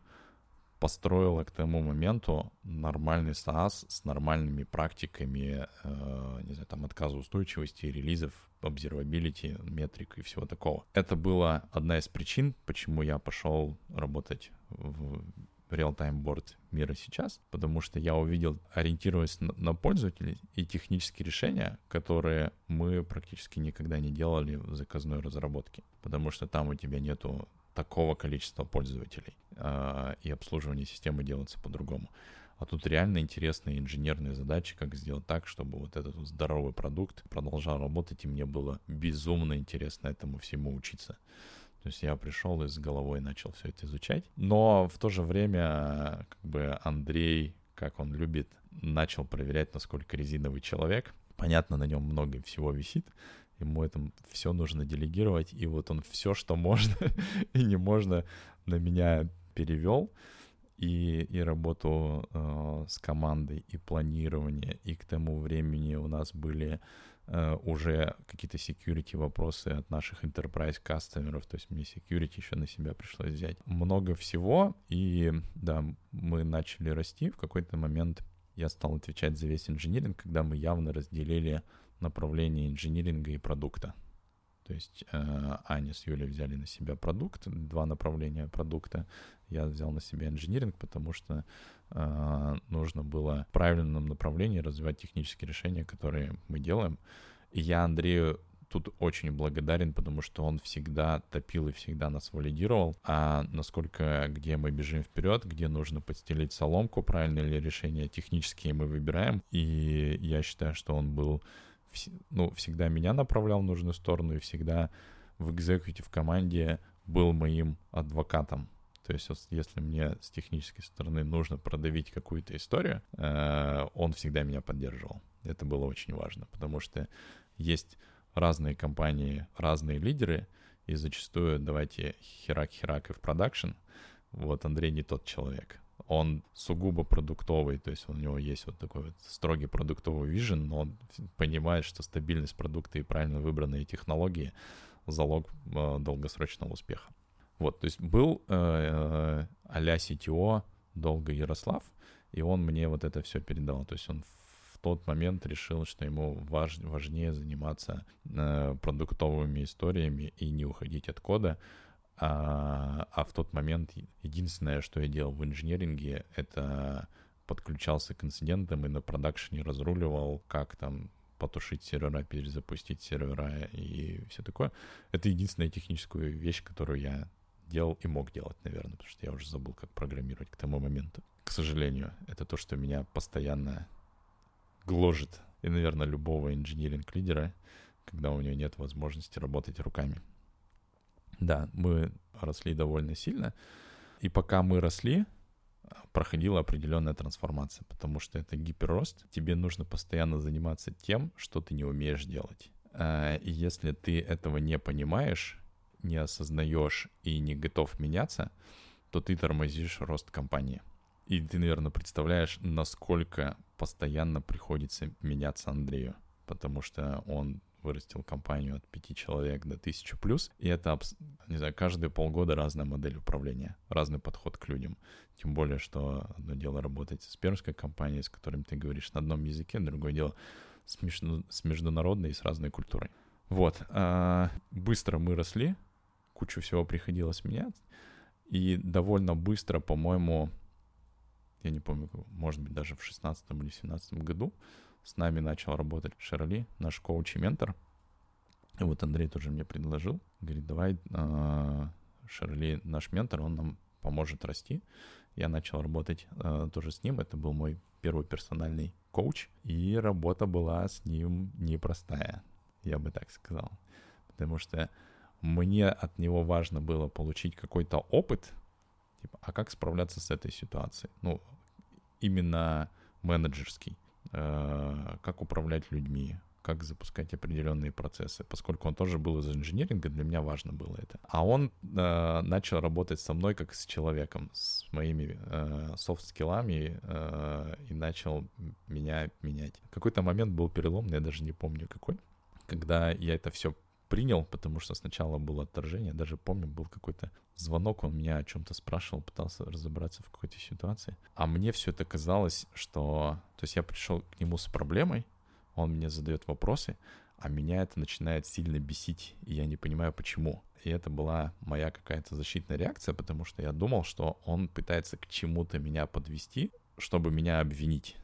построила к тому моменту нормальный SaaS с нормальными практиками, э, не знаю, там, отказоустойчивости, релизов, обсервабилити, метрик и всего такого. Это была одна из причин, почему я пошел работать в real-time board мира сейчас, потому что я увидел, ориентируясь на, на пользователей и технические решения, которые мы практически никогда не делали в заказной разработке, потому что там у тебя нету такого количества пользователей, э, и обслуживание системы делается по-другому. А тут реально интересные инженерные задачи, как сделать так, чтобы вот этот здоровый продукт продолжал работать, и мне было безумно интересно этому всему учиться. То есть я пришел и с головой начал все это изучать. Но в то же время, как бы Андрей, как он любит, начал проверять, насколько резиновый человек. Понятно, на нем много всего висит. Ему это все нужно делегировать. И вот он все, что можно *laughs* и не можно, на меня перевел. И, и работу э, с командой, и планирование. И к тому времени у нас были Э, уже какие-то security вопросы от наших enterprise кастомеров, то есть мне security еще на себя пришлось взять. Много всего, и да, мы начали расти. В какой-то момент я стал отвечать за весь инжиниринг, когда мы явно разделили направление инжиниринга и продукта. То есть э, Аня с Юлей взяли на себя продукт, два направления продукта. Я взял на себя инжиниринг, потому что э, нужно было в правильном направлении развивать технические решения, которые мы делаем. И я Андрею тут очень благодарен, потому что он всегда топил и всегда нас валидировал. А насколько, где мы бежим вперед, где нужно подстелить соломку, правильное ли решение технические мы выбираем. И я считаю, что он был ну, всегда меня направлял в нужную сторону и всегда в экзекутив команде был моим адвокатом. То есть, если мне с технической стороны нужно продавить какую-то историю, э, он всегда меня поддерживал. Это было очень важно, потому что есть разные компании, разные лидеры, и зачастую давайте херак-херак и в продакшн. Вот Андрей не тот человек он сугубо продуктовый, то есть у него есть вот такой вот строгий продуктовый вижен, но он понимает, что стабильность продукта и правильно выбранные технологии — залог э, долгосрочного успеха. Вот, то есть был э, э, а-ля CTO долго Ярослав, и он мне вот это все передал. То есть он в тот момент решил, что ему важ, важнее заниматься э, продуктовыми историями и не уходить от кода, а, а в тот момент единственное, что я делал в инженеринге, это подключался к инцидентам и на продакшене разруливал, как там потушить сервера, перезапустить сервера и все такое. Это единственная техническая вещь, которую я делал и мог делать, наверное, потому что я уже забыл, как программировать к тому моменту. К сожалению, это то, что меня постоянно гложет. И, наверное, любого инженеринг-лидера, когда у него нет возможности работать руками. Да, мы росли довольно сильно. И пока мы росли, проходила определенная трансформация, потому что это гиперрост. Тебе нужно постоянно заниматься тем, что ты не умеешь делать. А, и если ты этого не понимаешь, не осознаешь и не готов меняться, то ты тормозишь рост компании. И ты, наверное, представляешь, насколько постоянно приходится меняться Андрею, потому что он вырастил компанию от пяти человек до тысячи плюс, и это, не знаю, каждые полгода разная модель управления, разный подход к людям. Тем более, что одно дело работать с пермской компанией, с которым ты говоришь на одном языке, другое дело с международной и с разной культурой. Вот. А, быстро мы росли, кучу всего приходилось менять, и довольно быстро, по-моему, я не помню, может быть, даже в 16 или 17 году, с нами начал работать Шерли, наш коуч и ментор. И вот Андрей тоже мне предложил, говорит, давай э, Шерли наш ментор, он нам поможет расти. Я начал работать э, тоже с ним, это был мой первый персональный коуч, и работа была с ним непростая, я бы так сказал. Потому что мне от него важно было получить какой-то опыт, типа, а как справляться с этой ситуацией? Ну, именно менеджерский, как управлять людьми, как запускать определенные процессы. Поскольку он тоже был из инженеринга, для меня важно было это. А он э, начал работать со мной как с человеком, с моими э, софт-скиллами э, и начал меня менять. Какой-то момент был переломный, я даже не помню какой, когда я это все принял, потому что сначала было отторжение, даже помню, был какой-то звонок, он меня о чем-то спрашивал, пытался разобраться в какой-то ситуации. А мне все это казалось, что... То есть я пришел к нему с проблемой, он мне задает вопросы, а меня это начинает сильно бесить, и я не понимаю, почему. И это была моя какая-то защитная реакция, потому что я думал, что он пытается к чему-то меня подвести, чтобы меня обвинить.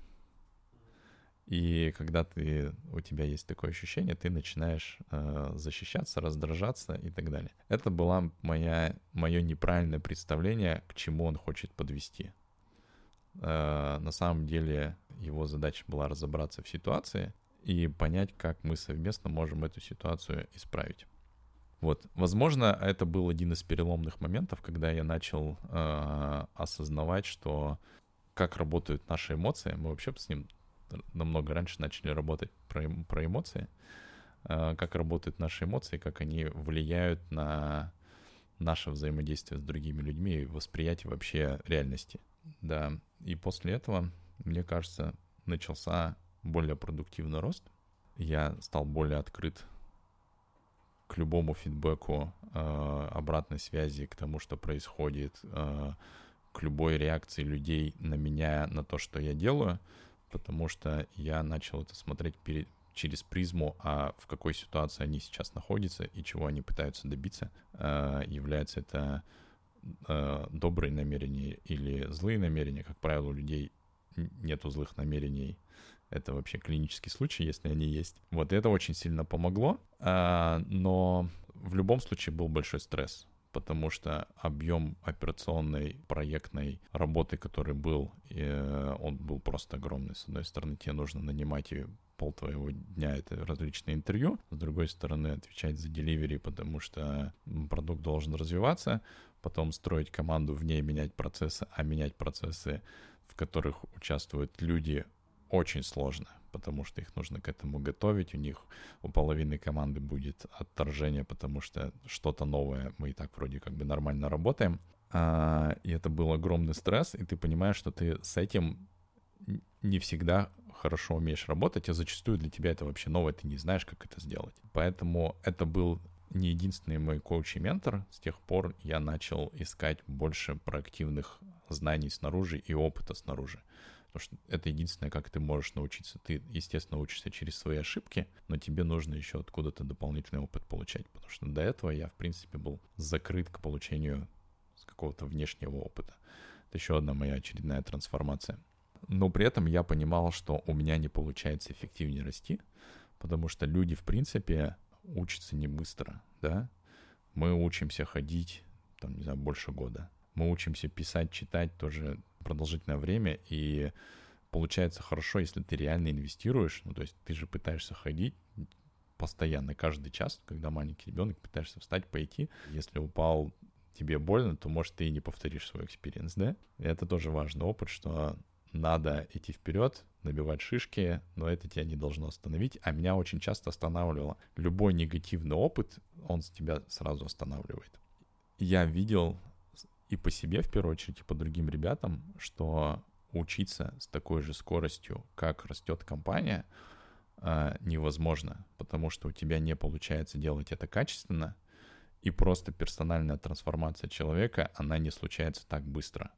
И когда ты, у тебя есть такое ощущение, ты начинаешь э, защищаться, раздражаться и так далее. Это было моя, мое неправильное представление, к чему он хочет подвести. Э, на самом деле его задача была разобраться в ситуации и понять, как мы совместно можем эту ситуацию исправить. Вот, возможно, это был один из переломных моментов, когда я начал э, осознавать, что как работают наши эмоции. Мы вообще с ним намного раньше начали работать про, про эмоции, э, как работают наши эмоции, как они влияют на наше взаимодействие с другими людьми и восприятие вообще реальности. Да, и после этого, мне кажется, начался более продуктивный рост. Я стал более открыт к любому фидбэку, э, обратной связи, к тому, что происходит, э, к любой реакции людей на меня, на то, что я делаю, потому что я начал это смотреть перед, через призму, а в какой ситуации они сейчас находятся и чего они пытаются добиться. Э, является это э, добрые намерения или злые намерения. Как правило, у людей нету злых намерений это вообще клинический случай, если они есть. Вот это очень сильно помогло, а, но в любом случае был большой стресс потому что объем операционной проектной работы, который был, э, он был просто огромный. С одной стороны, тебе нужно нанимать и пол твоего дня это различные интервью, с другой стороны, отвечать за деливери, потому что продукт должен развиваться, потом строить команду в ней, менять процессы, а менять процессы, в которых участвуют люди, очень сложно, потому что их нужно к этому готовить. У них у половины команды будет отторжение, потому что что-то новое, мы и так вроде как бы нормально работаем. А, и это был огромный стресс, и ты понимаешь, что ты с этим не всегда хорошо умеешь работать, а зачастую для тебя это вообще новое, ты не знаешь, как это сделать. Поэтому это был не единственный мой коуч и ментор. С тех пор я начал искать больше проактивных знаний снаружи и опыта снаружи. Потому что это единственное, как ты можешь научиться. Ты, естественно, учишься через свои ошибки, но тебе нужно еще откуда-то дополнительный опыт получать. Потому что до этого я, в принципе, был закрыт к получению какого-то внешнего опыта. Это еще одна моя очередная трансформация. Но при этом я понимал, что у меня не получается эффективнее расти, потому что люди, в принципе, учатся не быстро, да. Мы учимся ходить, там, не знаю, больше года. Мы учимся писать, читать тоже продолжительное время, и получается хорошо, если ты реально инвестируешь, ну, то есть ты же пытаешься ходить постоянно, каждый час, когда маленький ребенок, пытаешься встать, пойти. Если упал, тебе больно, то, может, ты и не повторишь свой experience, да? И это тоже важный опыт, что надо идти вперед, набивать шишки, но это тебя не должно остановить. А меня очень часто останавливало. Любой негативный опыт, он с тебя сразу останавливает. Я видел и по себе, в первую очередь, и по другим ребятам, что учиться с такой же скоростью, как растет компания, а, невозможно, потому что у тебя не получается делать это качественно, и просто персональная трансформация человека, она не случается так быстро.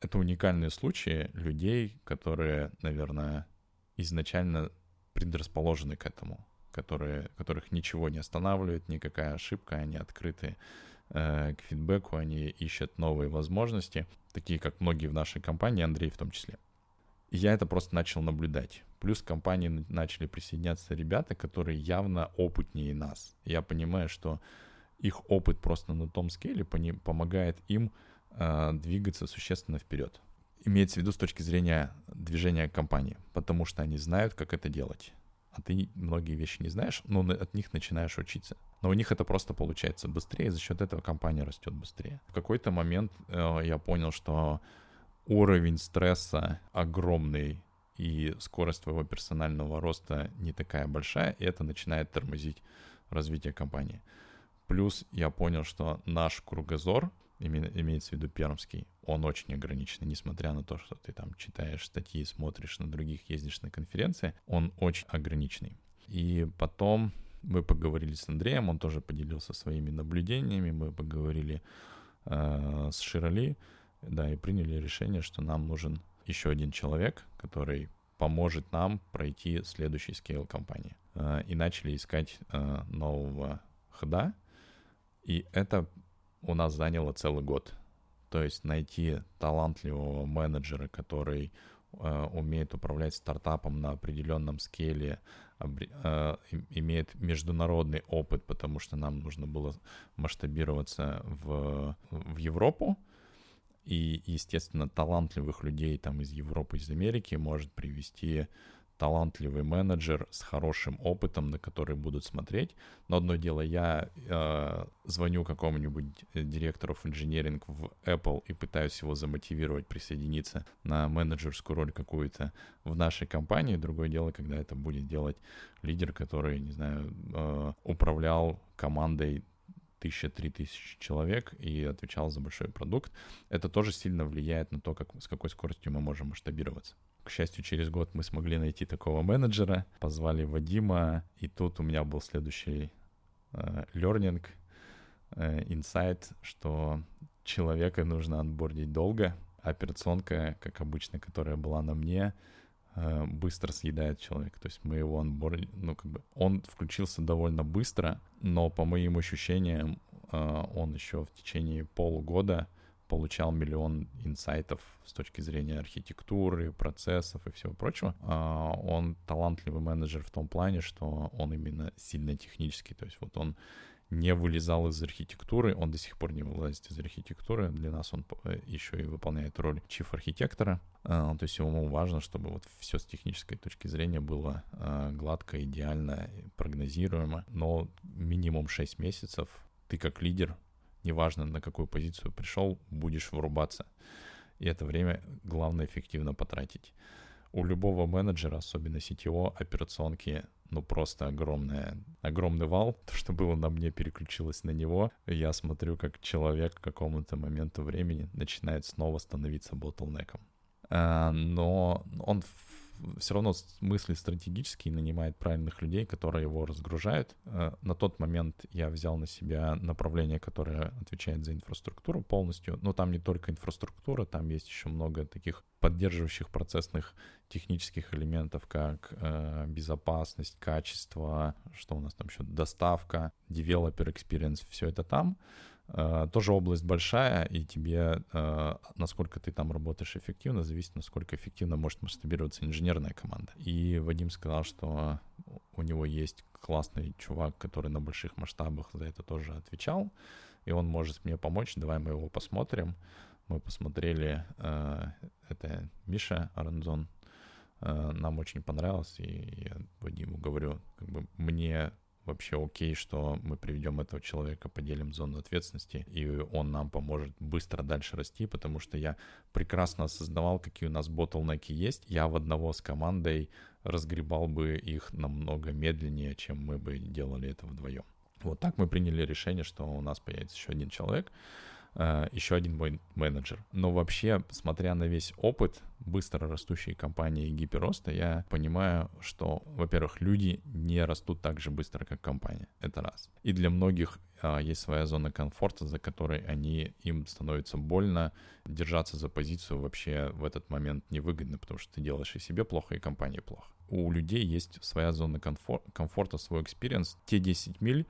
Это уникальные случаи людей, которые, наверное, изначально предрасположены к этому, которые, которых ничего не останавливает, никакая ошибка, они открыты к фидбэку, они ищут новые возможности, такие как многие в нашей компании, Андрей в том числе. И я это просто начал наблюдать. Плюс к компании начали присоединяться ребята, которые явно опытнее нас. Я понимаю, что их опыт просто на том скейле помогает им э, двигаться существенно вперед. Имеется в виду с точки зрения движения компании, потому что они знают, как это делать. а ты многие вещи не знаешь, но от них начинаешь учиться. Но у них это просто получается быстрее, за счет этого компания растет быстрее. В какой-то момент э, я понял, что уровень стресса огромный и скорость твоего персонального роста не такая большая, и это начинает тормозить развитие компании. Плюс я понял, что наш кругозор, имеется в виду пермский, он очень ограниченный, несмотря на то, что ты там читаешь статьи, смотришь на других, ездишь на конференции, он очень ограниченный. И потом мы поговорили с Андреем, он тоже поделился своими наблюдениями, мы поговорили э, с Широли, да, и приняли решение, что нам нужен еще один человек, который поможет нам пройти следующий скейл компании. Э, и начали искать э, нового хода, и это у нас заняло целый год. То есть найти талантливого менеджера, который э, умеет управлять стартапом на определенном скеле, э, имеет международный опыт, потому что нам нужно было масштабироваться в, в Европу. И, естественно, талантливых людей там из Европы, из Америки может привести талантливый менеджер с хорошим опытом, на который будут смотреть. Но одно дело, я э, звоню какому-нибудь директору инженеринг в Apple и пытаюсь его замотивировать присоединиться на менеджерскую роль какую-то в нашей компании. Другое дело, когда это будет делать лидер, который, не знаю, э, управлял командой тысяча, три тысячи человек и отвечал за большой продукт. Это тоже сильно влияет на то, как, с какой скоростью мы можем масштабироваться. К счастью, через год мы смогли найти такого менеджера, позвали Вадима, и тут у меня был следующий э, learning, э, что человека нужно отбордить долго. Операционка, как обычно, которая была на мне, э, быстро съедает человека. То есть мы его онбордили, ну как бы он включился довольно быстро, но по моим ощущениям э, он еще в течение полугода получал миллион инсайтов с точки зрения архитектуры, процессов и всего прочего. А, он талантливый менеджер в том плане, что он именно сильно технический, то есть вот он не вылезал из архитектуры, он до сих пор не вылазит из архитектуры. Для нас он э, еще и выполняет роль чиф-архитектора. А, то есть ему важно, чтобы вот все с технической точки зрения было а, гладко, идеально, прогнозируемо. Но минимум 6 месяцев ты как лидер неважно на какую позицию пришел, будешь врубаться. И это время главное эффективно потратить. У любого менеджера, особенно CTO, операционки, ну просто огромная, огромный вал. *laughs* То, что было на мне, переключилось на него. Я смотрю, как человек к какому-то моменту времени начинает снова становиться ботлнеком. А, но он все равно мыслит стратегически и нанимает правильных людей, которые его разгружают. Э, на тот момент я взял на себя направление, которое отвечает за инфраструктуру полностью. Но там не только инфраструктура, там есть еще много таких поддерживающих процессных технических элементов, как э, безопасность, качество, что у нас там еще, доставка, developer experience, все это там. Э, тоже область большая, и тебе, э, насколько ты там работаешь эффективно, зависит, насколько эффективно может масштабироваться инженерная команда. И Вадим сказал, что у него есть классный чувак, который на больших масштабах за это тоже отвечал, и он может мне помочь, давай мы его посмотрим. Мы посмотрели, э, это Миша Аранзон, нам очень понравилось, и я Вадиму говорю, как бы мне вообще окей, что мы приведем этого человека, поделим зону ответственности, и он нам поможет быстро дальше расти, потому что я прекрасно осознавал, какие у нас ботлнеки есть. Я в одного с командой разгребал бы их намного медленнее, чем мы бы делали это вдвоем. Вот так мы приняли решение, что у нас появится еще один человек, еще один мой менеджер. Но вообще, смотря на весь опыт быстро растущей компании и гиперроста, я понимаю, что, во-первых, люди не растут так же быстро, как компания. Это раз. И для многих а, есть своя зона комфорта, за которой они, им становится больно. Держаться за позицию вообще в этот момент невыгодно, потому что ты делаешь и себе плохо, и компании плохо. У людей есть своя зона комфор- комфорта, свой experience. Те 10 миль,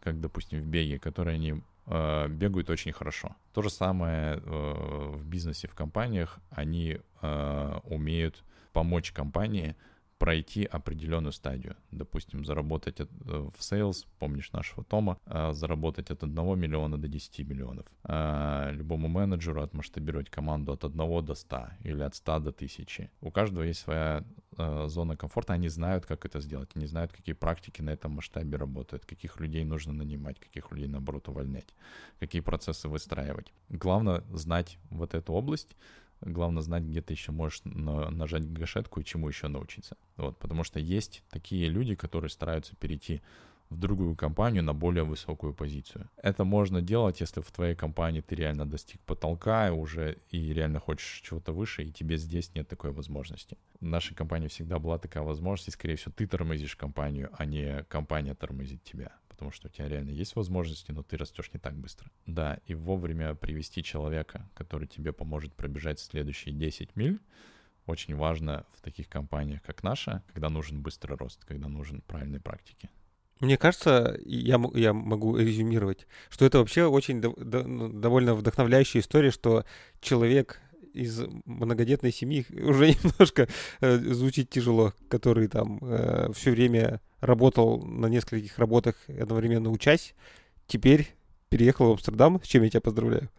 как, допустим, в беге, которые они э, бегают очень хорошо. То же самое э, в бизнесе, в компаниях. Они э, умеют помочь компании пройти определенную стадию. Допустим, заработать от, э, в sales, помнишь нашего Тома, э, заработать от 1 миллиона до 10 миллионов. Э, любому менеджеру отмасштабировать команду от 1 до 100 или от 100 до 1000. У каждого есть своя зона комфорта, они знают, как это сделать, они знают, какие практики на этом масштабе работают, каких людей нужно нанимать, каких людей, наоборот, увольнять, какие процессы выстраивать. Главное знать вот эту область, главное знать, где ты еще можешь на, нажать гашетку и чему еще научиться. Вот, потому что есть такие люди, которые стараются перейти в другую компанию на более высокую позицию. Это можно делать, если в твоей компании ты реально достиг потолка уже и реально хочешь чего-то выше, и тебе здесь нет такой возможности. В нашей компании всегда была такая возможность, и, скорее всего, ты тормозишь компанию, а не компания тормозит тебя потому что у тебя реально есть возможности, но ты растешь не так быстро. Да, и вовремя привести человека, который тебе поможет пробежать следующие 10 миль, очень важно в таких компаниях, как наша, когда нужен быстрый рост, когда нужен правильные практики. Мне кажется, я, я могу резюмировать, что это вообще очень до, до, ну, довольно вдохновляющая история, что человек из многодетной семьи *laughs* уже немножко э, звучит тяжело, который там э, все время работал на нескольких работах одновременно учась, теперь переехал в Амстердам, с чем я тебя поздравляю.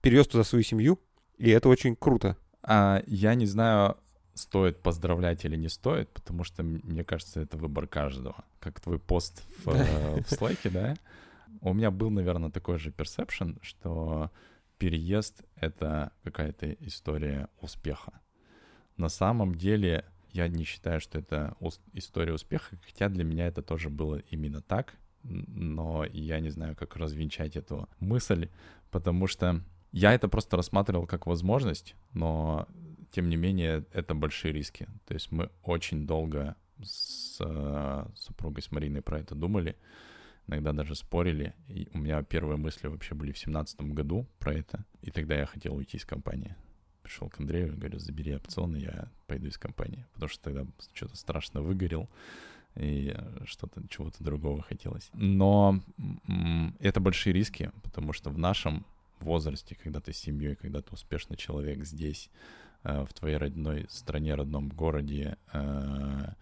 Перевез туда свою семью, и это очень круто. А, я не знаю, стоит поздравлять или не стоит, потому что, мне кажется, это выбор каждого. Как твой пост в, э, в слайке, да? У меня был, наверное, такой же персепшн, что переезд — это какая-то история успеха. На самом деле я не считаю, что это история успеха, хотя для меня это тоже было именно так, но я не знаю, как развенчать эту мысль, потому что я это просто рассматривал как возможность, но тем не менее это большие риски. То есть мы очень долго с э, супругой, с Мариной про это думали, иногда даже спорили. И у меня первые мысли вообще были в семнадцатом году про это, и тогда я хотел уйти из компании пришел к Андрею и говорю, забери опционы, я пойду из компании. Потому что тогда что-то страшно выгорел, и что-то, чего-то другого хотелось. Но это большие риски, потому что в нашем возрасте, когда ты с семьей, когда ты успешный человек здесь, в твоей родной стране, родном городе, э,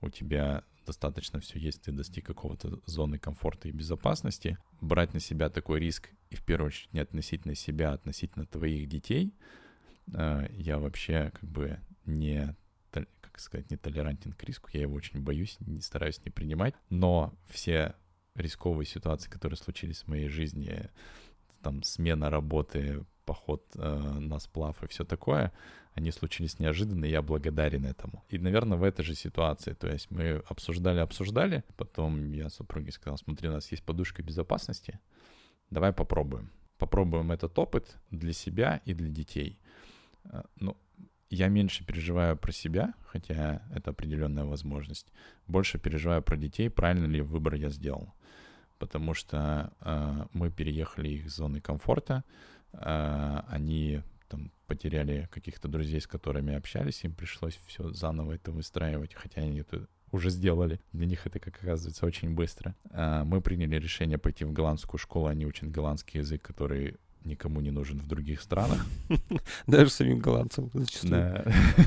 у тебя достаточно все есть, ты достиг какого-то зоны комфорта и безопасности, брать на себя такой риск, и в первую очередь не относительно себя, а относительно твоих детей — Э, я вообще как бы не как сказать, не толерантен к риску, я его очень боюсь, не стараюсь не принимать, но все рисковые ситуации, которые случились в моей жизни, там смена работы, поход э, на сплав и все такое, они случились неожиданно, и я благодарен этому. И, наверное, в этой же ситуации, то есть мы обсуждали-обсуждали, потом я супруге сказал, смотри, у нас есть подушка безопасности, давай попробуем. Попробуем этот опыт для себя и для детей. Э, ну, я меньше переживаю про себя, хотя это определенная возможность. Больше переживаю про детей, правильно ли выбор я сделал. Потому что э, мы переехали из зоны комфорта, они там потеряли каких-то друзей, с которыми общались, им пришлось все заново это выстраивать, хотя они это уже сделали. Для них это, как оказывается, очень быстро. Э, мы приняли решение пойти в голландскую школу, они учат голландский язык, который никому не нужен в других странах. *laughs* Даже самим голландцам зачастую.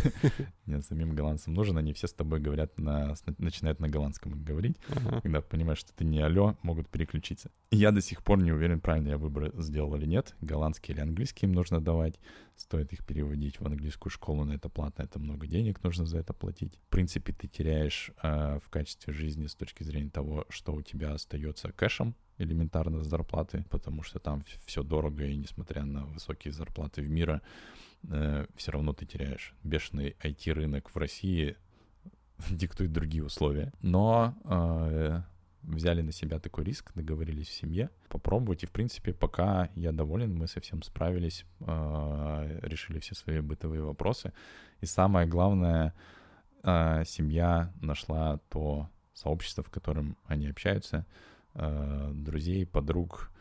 *laughs* Нет, самим голландцам нужен. Они все с тобой говорят, на, начинают на голландском говорить. Когда понимаешь, что ты не алло, могут переключиться. Я до сих пор не уверен, правильно я выбор сделал или нет. Голландский или английский им нужно давать. Стоит их переводить в английскую школу, на это платно, это много денег нужно за это платить. В принципе, ты теряешь э, в качестве жизни с точки зрения того, что у тебя остается кэшем, элементарно с зарплаты, потому что там все дорого, и несмотря на высокие зарплаты в мире, э, все равно ты теряешь. Бешеный IT-рынок в России *laughs* диктует другие условия. Но э, взяли на себя такой риск, договорились в семье попробовать. И, в принципе, пока я доволен, мы совсем справились, э, решили все свои бытовые вопросы. И самое главное, э, семья нашла то сообщество, в котором они общаются, друзей, подруг,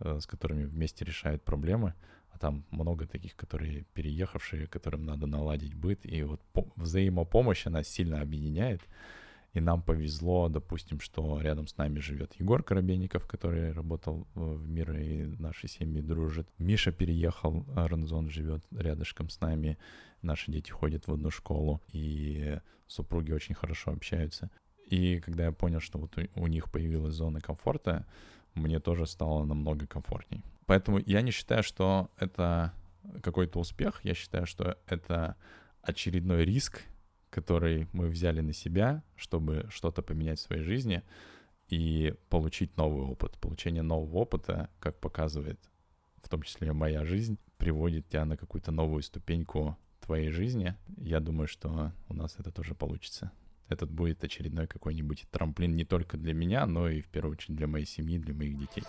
э, с которыми вместе решают проблемы. А там много таких, которые переехавшие, которым надо наладить быт. И вот взаимопомощь, она сильно объединяет. И нам повезло, допустим, что рядом с нами живет Егор Коробейников, который работал в мир и наши семьи дружит. Миша переехал, Ранзон живет рядышком с нами. Наши дети ходят в одну школу, и супруги очень хорошо общаются. И когда я понял, что вот у, них появилась зона комфорта, мне тоже стало намного комфортней. Поэтому я не считаю, что это какой-то успех, я считаю, что это очередной риск, который мы взяли на себя, чтобы что-то поменять в своей жизни и получить новый опыт. Получение нового опыта, как показывает в том числе моя жизнь, приводит тебя на какую-то новую ступеньку твоей жизни. Я думаю, что у нас это тоже получится. Этот будет очередной какой-нибудь трамплин не только для меня, но и в первую очередь для моей семьи, для моих детей.